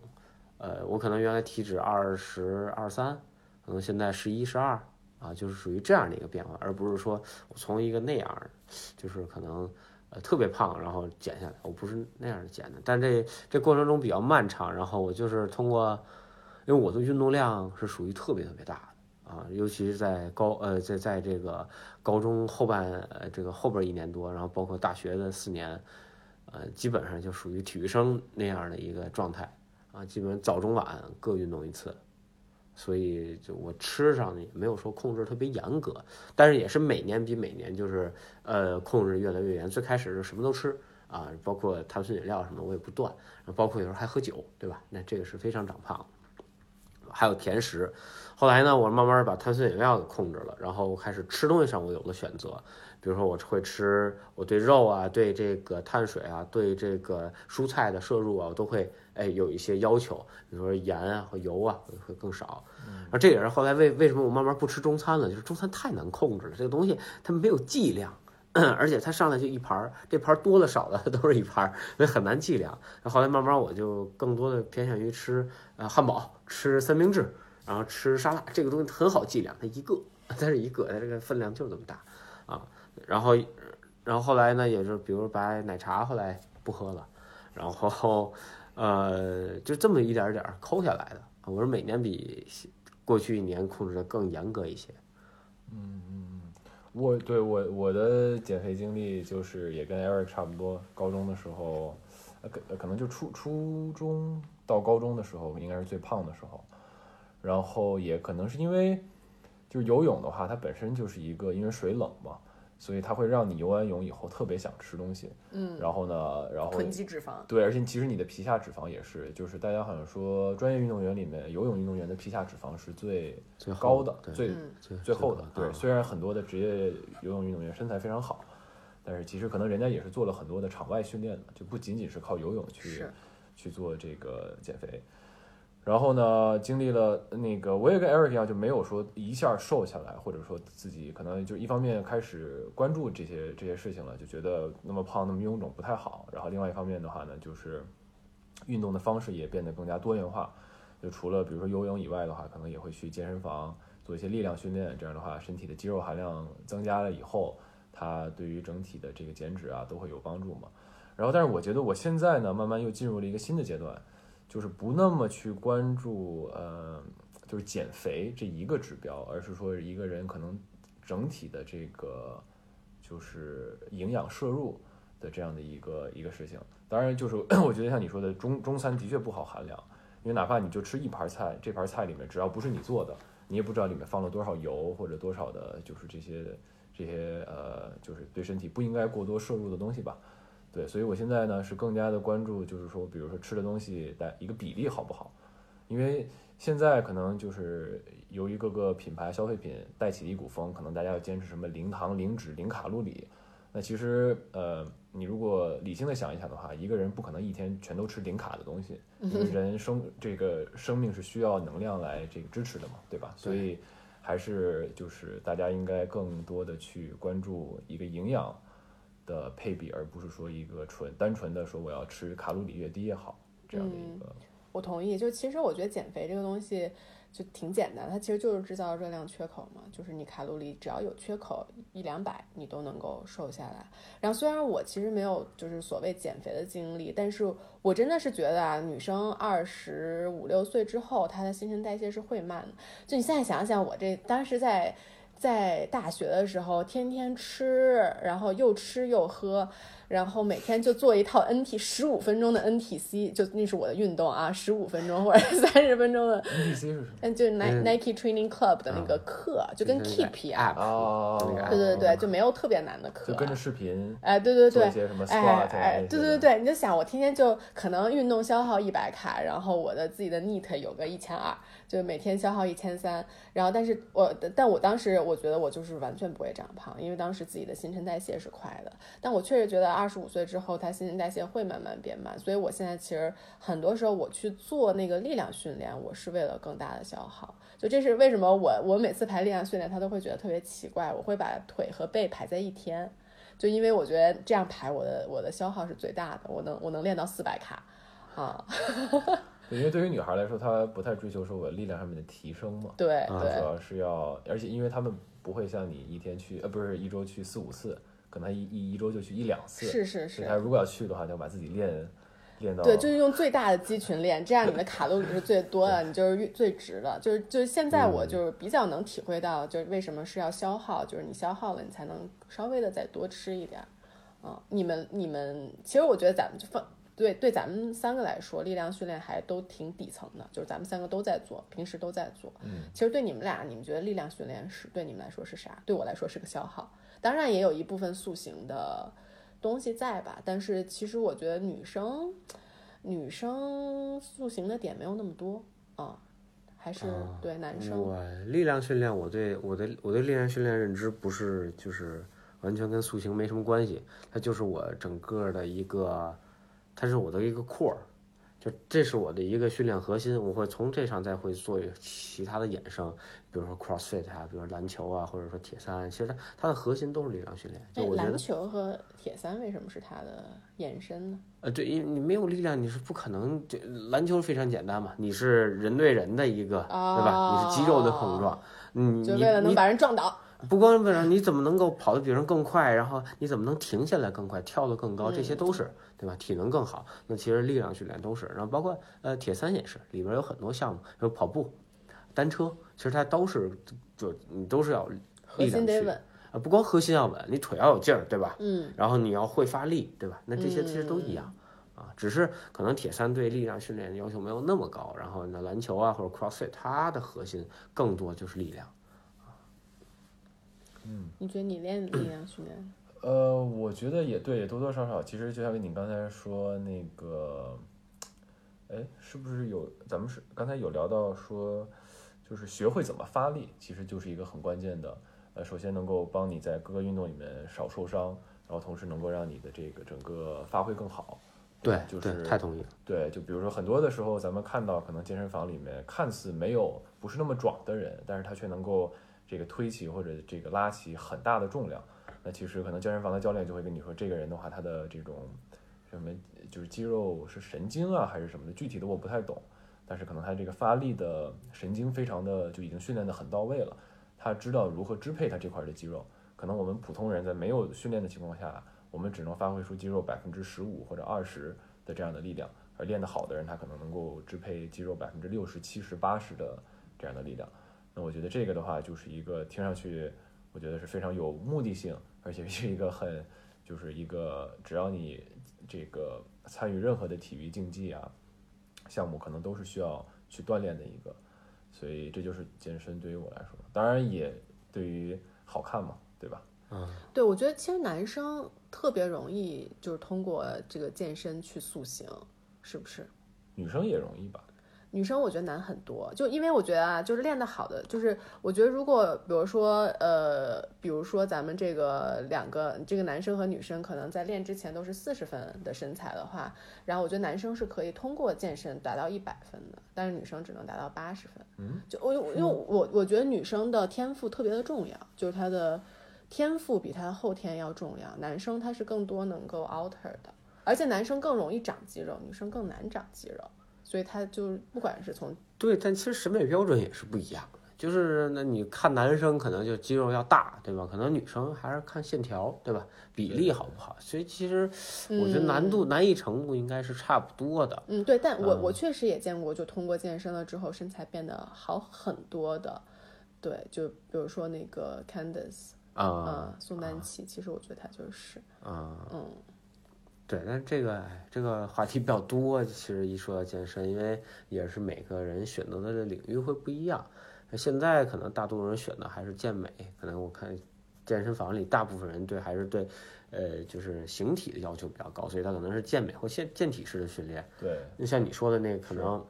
呃，我可能原来体脂二十二三，可能现在十一、十二啊，就是属于这样的一个变化，而不是说我从一个那样，就是可能呃特别胖，然后减下来，我不是那样的减的。但这这过程中比较漫长，然后我就是通过，因为我的运动量是属于特别特别大的啊，尤其是在高呃在在这个高中后半呃这个后边一年多，然后包括大学的四年，呃基本上就属于体育生那样的一个状态啊，基本上早中晚各运动一次。所以就我吃上也没有说控制特别严格，但是也是每年比每年就是呃控制越来越严。最开始是什么都吃啊，包括碳酸饮料什么我也不断，包括有时候还喝酒，对吧？那这个是非常长胖。还有甜食，后来呢，我慢慢把碳酸饮料给控制了，然后开始吃东西上我有了选择，比如说我会吃，我对肉啊，对这个碳水啊，对这个蔬菜的摄入啊，我都会哎有一些要求，比如说盐啊和油啊会更少。然后这也是后来为为什么我慢慢不吃中餐了，就是中餐太难控制了，这个东西它没有剂量，[CLEARS THROAT] 而且它上来就一盘儿，这盘儿多了少了 [LAUGHS] 都是一盘儿，所以很难计量。后来慢慢我就更多的偏向于吃呃汉堡，吃三明治，然后吃沙拉，这个东西很好计量，它一个，[LAUGHS] 它是一个，它这个分量就是这么大啊。然后然后后来呢，也是比如把奶茶后来不喝了，然后呃就这么一点点抠下来的。我是每年比过去一年控制的更严格一些。嗯嗯嗯，我对我我的减肥经历就是也跟 Eric 差不多，高中的时候，可可能就初初中到高中的时候应该是最胖的时候，然后也可能是因为就是游泳的话，它本身就是一个因为水冷嘛，所以它会让你游完泳以后特别想吃东西，嗯，然后呢，然后囤积脂肪，对，而且其实你的皮下脂肪也是，就是大家好像说专业运动员里面游泳运动员的皮下脂肪是最最高的最嗯最最厚的。对，啊虽然很多的职业游泳运动员身材非常好，但是其实可能人家也是做了很多的场外训练的，就不仅仅是靠游泳去去做这个减肥。然后呢，经历了那个，我也跟 Eric 一样，就没有说一下瘦下来，或者说自己可能就一方面开始关注这些这些事情了，就觉得那么胖那么臃肿不太好。然后另外一方面的话呢，就是运动的方式也变得更加多元化。就除了比如说游泳以外的话，可能也会去健身房做一些力量训练。这样的话，身体的肌肉含量增加了以后，它对于整体的这个减脂啊都会有帮助嘛。然后，但是我觉得我现在呢，慢慢又进入了一个新的阶段，就是不那么去关注呃，就是减肥这一个指标，而是说一个人可能整体的这个就是营养摄入的这样的一个一个事情。当然，就是 [COUGHS] 我觉得像你说的，中中餐的确不好衡量，因为哪怕你就吃一盘菜，这盘菜里面只要不是你做的，你也不知道里面放了多少油或者多少的，就是这些这些呃，就是对身体不应该过多摄入的东西吧。对，所以我现在呢是更加的关注，就是说，比如说吃的东西的一个比例好不好，因为现在可能就是由于各个品牌消费品带起的一股风，可能大家要坚持什么零糖、零脂、零卡路里。那其实呃，你如果理性的想一想的话，一个人不可能一天全都吃零卡的东西，因为人生这个生命是需要能量来这个支持的嘛，对吧？所以还是就是大家应该更多的去关注一个营养的配比，而不是说一个纯单纯的说我要吃卡路里越低越好这样的一个。我同意。就其实我觉得减肥这个东西就挺简单，它其实就是制造热量缺口嘛，就是你卡路里只要有缺口一两百，你都能够瘦下来。然后虽然我其实没有就是所谓减肥的经历，但是我真的是觉得啊，女生二十五六岁之后，她的新陈代谢是会慢的。就你现在想想，我这当时在。在大学的时候，天天吃，然后又吃又喝，然后每天就做一套 NT 十五分钟的 NTC，就那是我的运动啊，十五分钟或者 [LAUGHS] 三十分钟的，NTC 是什么？嗯，就是 Nike Training Club 的那个课，就跟 Keep 一样。app 哦对对对，就没有特别难的课。就跟着视频哎，对对对做一，些什么 squat 哎啊哎，对对对，你就想我天天就可能运动消耗一百卡，然后我的自己的 NEAT 有个一千二，就每天消耗一千三，然后但是我但我当时我觉得我就是完全不会长胖，因为当时自己的新陈代谢是快的，但我确实觉得二十五岁之后，它新陈代谢会慢慢变慢，所以我现在其实很多时候我去做那个力量训练，我是为了更大的消耗。就这是为什么我我每次排力量训练，他都会觉得特别奇怪，我会把腿和背排在一天。就因为我觉得这样排我的我的消耗是最大的，我能我能练到四百卡，啊，[LAUGHS] 因为对于女孩来说，她不太追求说我力量上面的提升嘛，对她，主要是要，而且因为她们不会像你一天去，呃，不是一周去四五次，可能一一一周就去一两次。是是是所以他。如果要去的话，就要把自己练练到对，就是用最大的肌群练，这样你的卡路里是最多的，[LAUGHS] 你就是最值的。就是就是现在我就是比较能体会到，就是为什么是要消耗，就是你消耗了，你才能稍微的再多吃一点儿。嗯，你们你们，其实我觉得咱们就放对对咱们三个来说，力量训练还都挺底层的，就是咱们三个都在做，平时都在做。嗯，其实对你们俩，你们觉得力量训练是对你们来说是啥？对我来说是个消耗，当然也有一部分塑形的东西在吧。但是其实我觉得女生女生塑形的点没有那么多啊、还是啊对男生。我力量训练，我对我的我对力量训练认知不是就是完全跟塑形没什么关系，它就是我整个的一个，它是我的一个 core，就这是我的一个训练核心，我会从这上再会做其他的衍生，比如说 CrossFit 啊，比如说篮球啊，或者说铁三，其实它它的核心都是力量训练。就我觉得，球和铁三为什么是它的延伸呢？呃，对，因为你没有力量，你是不可能。就篮球非常简单嘛，你是人对人的一个，对吧？你是肌肉的碰撞，你你就为了能你把人撞倒。不光为了你怎么能够跑得比人更快，然后你怎么能停下来更快，跳得更高，这些都是对吧？体能更好，那其实力量训练都是，然后包括呃铁三也是，里边有很多项目，有跑步、单车，其实它都是就你都是要力量去心得稳，啊，不光核心要稳，你腿要有劲儿，对吧？嗯，然后你要会发力，对吧？那这些其实都一样。啊，只是可能铁三对力量训练的要求没有那么高，然后呢，篮球啊或者 CrossFit，它的核心更多就是力量。你觉得你练力量训练？呃，我觉得也对，也多多少少，其实就像跟你刚才说那个，哎，是不是有咱们是刚才有聊到说，就是学会怎么发力，其实就是一个很关键的，呃，首先能够帮你在各个运动里面少受伤，然后同时能够让你的这个整个发挥更好。对对，就是太同意了。对，就比如说很多的时候，咱们看到可能健身房里面看似没有不是那么壮的人，但是他却能够这个推起或者这个拉起很大的重量。那其实可能健身房的教练就会跟你说，这个人的话，他的这种什么就是肌肉是神经啊还是什么的，具体的我不太懂。但是可能他这个发力的神经非常的就已经训练的很到位了，他知道如何支配他这块的肌肉。可能我们普通人在没有训练的情况下，我们只能发挥出肌肉百分之十五或者二十的这样的力量，而练得好的人，他可能能够支配肌肉百分之六十、七十、八十的这样的力量。那我觉得这个的话，就是一个听上去，我觉得是非常有目的性，而且是一个很，就是一个只要你这个参与任何的体育竞技啊项目，可能都是需要去锻炼的一个。所以这就是健身对于我来说，当然也对于好看嘛，对吧？嗯对，我觉得其实男生特别容易就是通过这个健身去塑形，是不是？女生也容易吧？女生我觉得难很多，就因为我觉得啊，就是练得好的，就是我觉得如果比如说呃，比如说咱们这个两个这个男生和女生可能在练之前都是四十分的身材的话，然后我觉得男生是可以通过健身达到一百分的，但是女生只能达到八十分。嗯，就我因为我我觉得女生的天赋特别的重要，就是她的天赋比她的后天要重要，男生他是更多能够 alter 的，而且男生更容易长肌肉，女生更难长肌肉。所以他就不管是从对，但其实审美标准也是不一样的。就是那你看男生可能就肌肉要大，对吧？可能女生还是看线条，对吧？比例好不好？所以其实我觉得难度、难易程度应该是差不多的。嗯，对，但我我确实也见过，就通过健身了之后身材变得好很多的。对，就比如说那个 Candice 啊啊，宋丹琪，其实我觉得她就是，啊，嗯，对，但是这个哎这个话题比较多。其实一说到健身，因为也是每个人选择的领域会不一样。现在可能大多数人选的还是健美，可能我看健身房里大部分人对还是对，呃，就是形体的要求比较高，所以他可能是健美或健健体式的训练。对，那像你说的那个，可能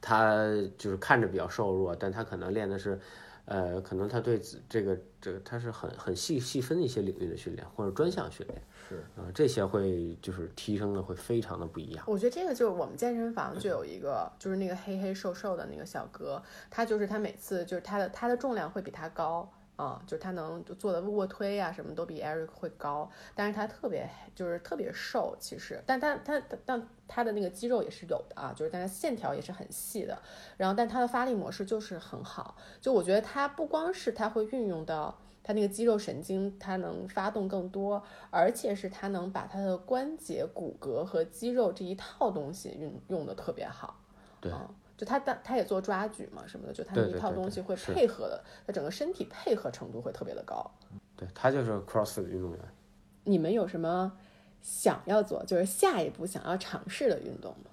他就是看着比较瘦弱，但他可能练的是，呃，可能他对这个这个他是很很细细分一些领域的训练或者专项训练，是啊、这些会就是提升的会非常的不一样。我觉得这个就是我们健身房就有一个，就是那个黑黑瘦瘦的那个小哥，他就是他每次就是他的他的重量会比他高，啊、就是他能就做的卧推啊、什么都比 Eric 会高，但是他特别就是特别瘦，其实，但他他他但他的那个肌肉也是有的啊，就是但是线条也是很细的，然后但他的发力模式就是很好，就我觉得他不光是他会运用到。他那个肌肉神经，他能发动更多，而且是他能把他的关节、骨骼和肌肉这一套东西运用的特别好。对啊就他当他也做抓举嘛什么的，就他那一套东西会配合的，他整个身体配合程度会特别的高。对他就是 CrossFit 运动员。你们有什么想要做，就是下一步想要尝试的运动吗？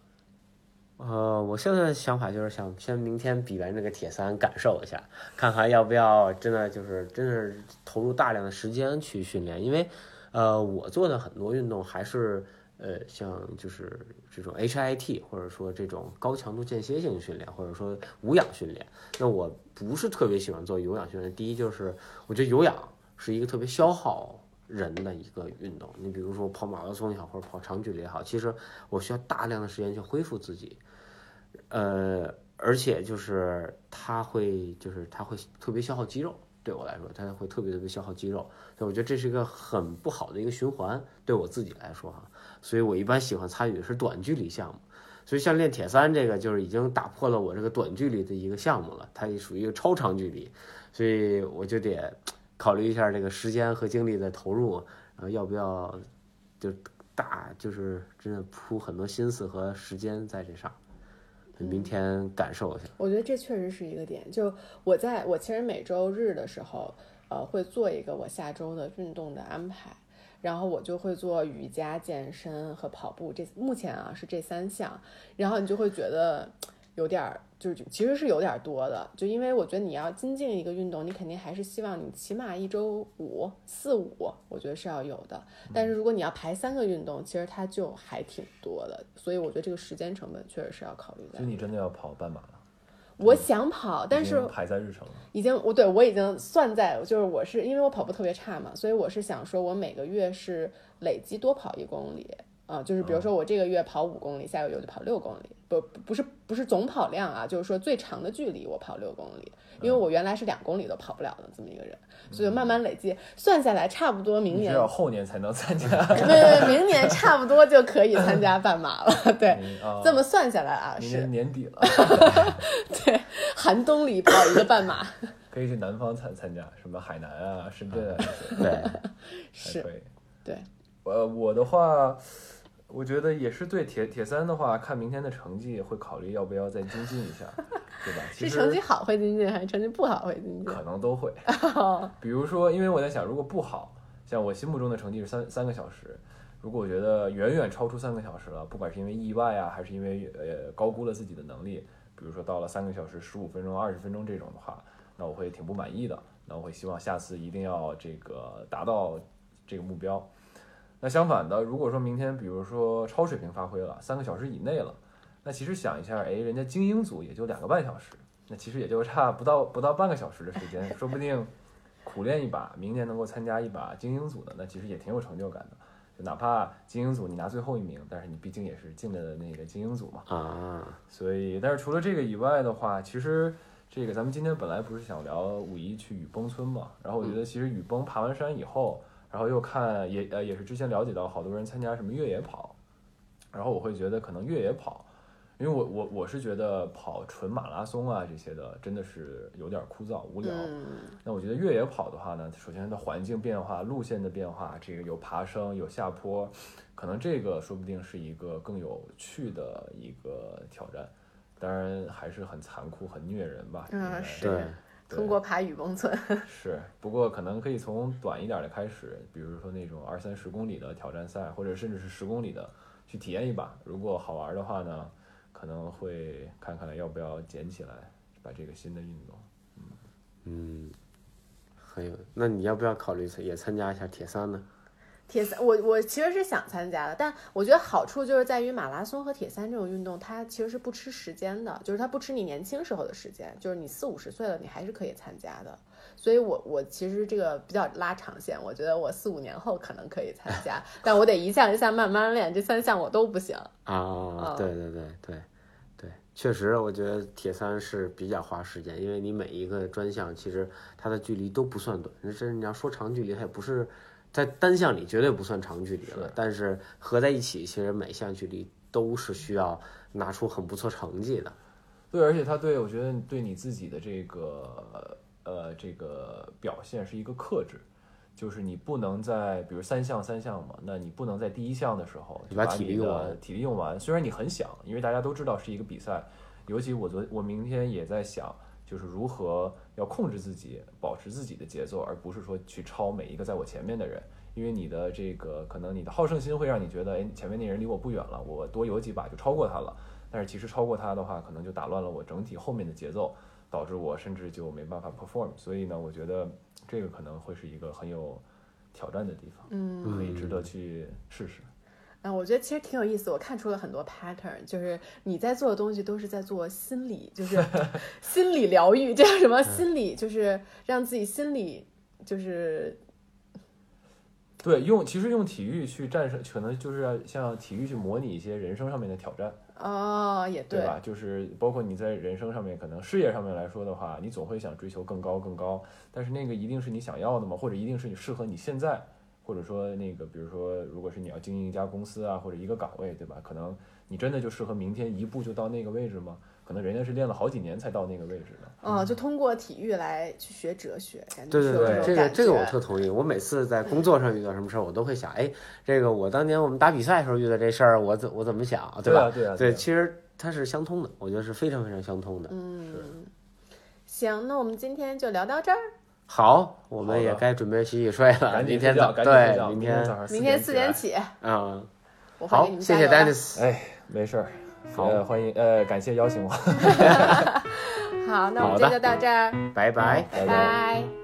呃，我现在的想法就是想先明天比完这个铁三感受一下，看看要不要真的就是真的是投入大量的时间去训练，因为呃，我做的很多运动还是呃像就是这种 HIT 或者说这种高强度间歇性训练，或者说无氧训练。那我不是特别喜欢做有氧训练，第一就是我觉得有氧是一个特别消耗。人的一个运动，你比如说跑马拉松也好，或者跑长距离也好，其实我需要大量的时间去恢复自己，呃，而且就是它会，就是它会特别消耗肌肉，对我来说，它会特别特别消耗肌肉，所以我觉得这是一个很不好的一个循环，对我自己来说哈，所以我一般喜欢参与的是短距离项目，所以像练铁三这个就是已经打破了我这个短距离的一个项目了，它也属于一个超长距离，所以我就得考虑一下这个时间和精力的投入，然后要不要就大就是真的铺很多心思和时间在这上。明天感受一下。我觉得这确实是一个点。就我在我其实每周日的时候，呃，会做一个我下周的运动的安排，然后我就会做瑜伽、健身和跑步，这目前啊是这三项，然后你就会觉得有点儿。就是其实是有点多的，就因为我觉得你要精进一个运动，你肯定还是希望你起码一周五四五，我觉得是要有的。但是如果你要排三个运动，其实它就还挺多的，所以我觉得这个时间成本确实是要考虑的所以。你真的要跑半马了？我想跑，但是排在日程了。已经我对我已经算在，就是我是因为我跑步特别差嘛，所以我是想说我每个月是累积多跑一公里。啊，就是比如说我这个月跑五公里，下个月我就跑六公里，不不是不是总跑量啊，就是说最长的距离我跑六公里，因为我原来是两公里都跑不了的这么一个人，所以慢慢累积，算下来差不多明年你只，有后年才能参加。[LAUGHS] 对对，明年差不多就可以参加半马了，对，这么算下来啊，是年年底了，[LAUGHS] 对，寒冬里跑一个半马，[LAUGHS] 可以去南方参参加，什么海南啊、深圳啊对，是。对，呃，我的话，我觉得也是对铁铁三的话，看明天的成绩会考虑要不要再精进一下，对吧？是成绩好会精进，还是成绩不好会精进？可能都会。[LAUGHS] 比如说，因为我在想，如果不好，像我心目中的成绩是三三个小时，如果我觉得远远超出三个小时了，不管是因为意外啊，还是因为呃高估了自己的能力，比如说到了三个小时十五分钟、二十分钟这种的话，那我会挺不满意的。那我会希望下次一定要这个达到这个目标。那相反的，如果说明天比如说超水平发挥了，三个小时以内了，那其实想一下，哎，人家精英组也就两个半小时，那其实也就差不到不到半个小时的时间，说不定苦练一把，明年能够参加一把精英组的，那其实也挺有成就感的。就哪怕精英组你拿最后一名，但是你毕竟也是进了那个精英组嘛。啊，所以，但是除了这个以外的话，其实这个咱们今天本来不是想聊五一去雨崩村嘛，然后我觉得其实雨崩爬完山以后，然后又看也呃也是之前了解到好多人参加什么越野跑，然后我会觉得可能越野跑，因为我我我是觉得跑纯马拉松啊这些的真的是有点枯燥无聊。嗯，那我觉得越野跑的话呢，首先它的环境变化、路线的变化，这个有爬升有下坡，可能这个说不定是一个更有趣的一个挑战。当然还是很残酷、很虐人吧。嗯应该是，对通过爬雨崩村，[LAUGHS] 是，不过可能可以从短一点的开始，比如说那种二三十公里的挑战赛，或者甚至是十公里的，去体验一把。如果好玩的话呢，可能会看看要不要捡起来，把这个新的运动。嗯嗯，很有。那你要不要考虑也参加一下铁三呢？铁三，我我其实是想参加的，但我觉得好处就是在于马拉松和铁三这种运动，它其实是不吃时间的，就是它不吃你年轻时候的时间，就是你四五十岁了，你还是可以参加的。所以我我其实这个比较拉长线，我觉得我四五年后可能可以参加，[LAUGHS] 但我得一项一项慢慢练，这三项我都不行。啊，对对对对对，确实，我觉得铁三是比较花时间，因为你每一个专项其实它的距离都不算短，甚至你要说长距离，它也不是在单项里绝对不算长距离了，但是合在一起，其实每项距离都是需要拿出很不错成绩的。对，而且他对我觉得对你自己的这个呃这个表现是一个克制，就是你不能在比如三项三项嘛，那你不能在第一项的时候就把体力用完体力用完。虽然你很想，因为大家都知道是一个比赛，尤其我昨我明天也在想，就是如何要控制自己，保持自己的节奏，而不是说去超每一个在我前面的人。因为你的这个可能你的好胜心会让你觉得，哎，前面那人离我不远了，我多游几把就超过他了。但是其实超过他的话，可能就打乱了我整体后面的节奏，导致我甚至就没办法 perform。所以呢，我觉得这个可能会是一个很有挑战的地方，嗯可以值得去试试。嗯，我觉得其实挺有意思，我看出了很多 pattern，就是你在做的东西都是在做心理，就是 [LAUGHS] 心理疗愈，叫什么？心理就是让自己心理就是对，用其实用体育去战胜，可能就是要像体育去模拟一些人生上面的挑战，哦，也对对吧？就是包括你在人生上面，可能事业上面来说的话，你总会想追求更高更高，但是那个一定是你想要的吗？或者一定是你适合你现在，或者说那个，比如说，如果是你要经营一家公司啊，或者一个岗位，对吧？可能你真的就适合明天一步就到那个位置吗？可能人家是练了好几年才到那个位置的。哦，就通过体育来去学哲学，感觉对对对，这个这个我特同意。我每次在工作上遇到什么事儿，我都会想，哎，这个我当年我们打比赛的时候遇到这事儿，我怎我怎么想，对吧？啊，对啊，对，啊其实它是相通的，我觉得是非常非常相通的。嗯，行，那我们今天就聊到这儿，好，我们也该准备洗洗睡了。赶紧明天，早对明天明天四四点起嗯，好谢谢 Dennis。哎，没事儿，好。呃，欢迎，呃，感谢邀请我，[LAUGHS] 好，那我们今天就到这儿，拜拜。拜拜。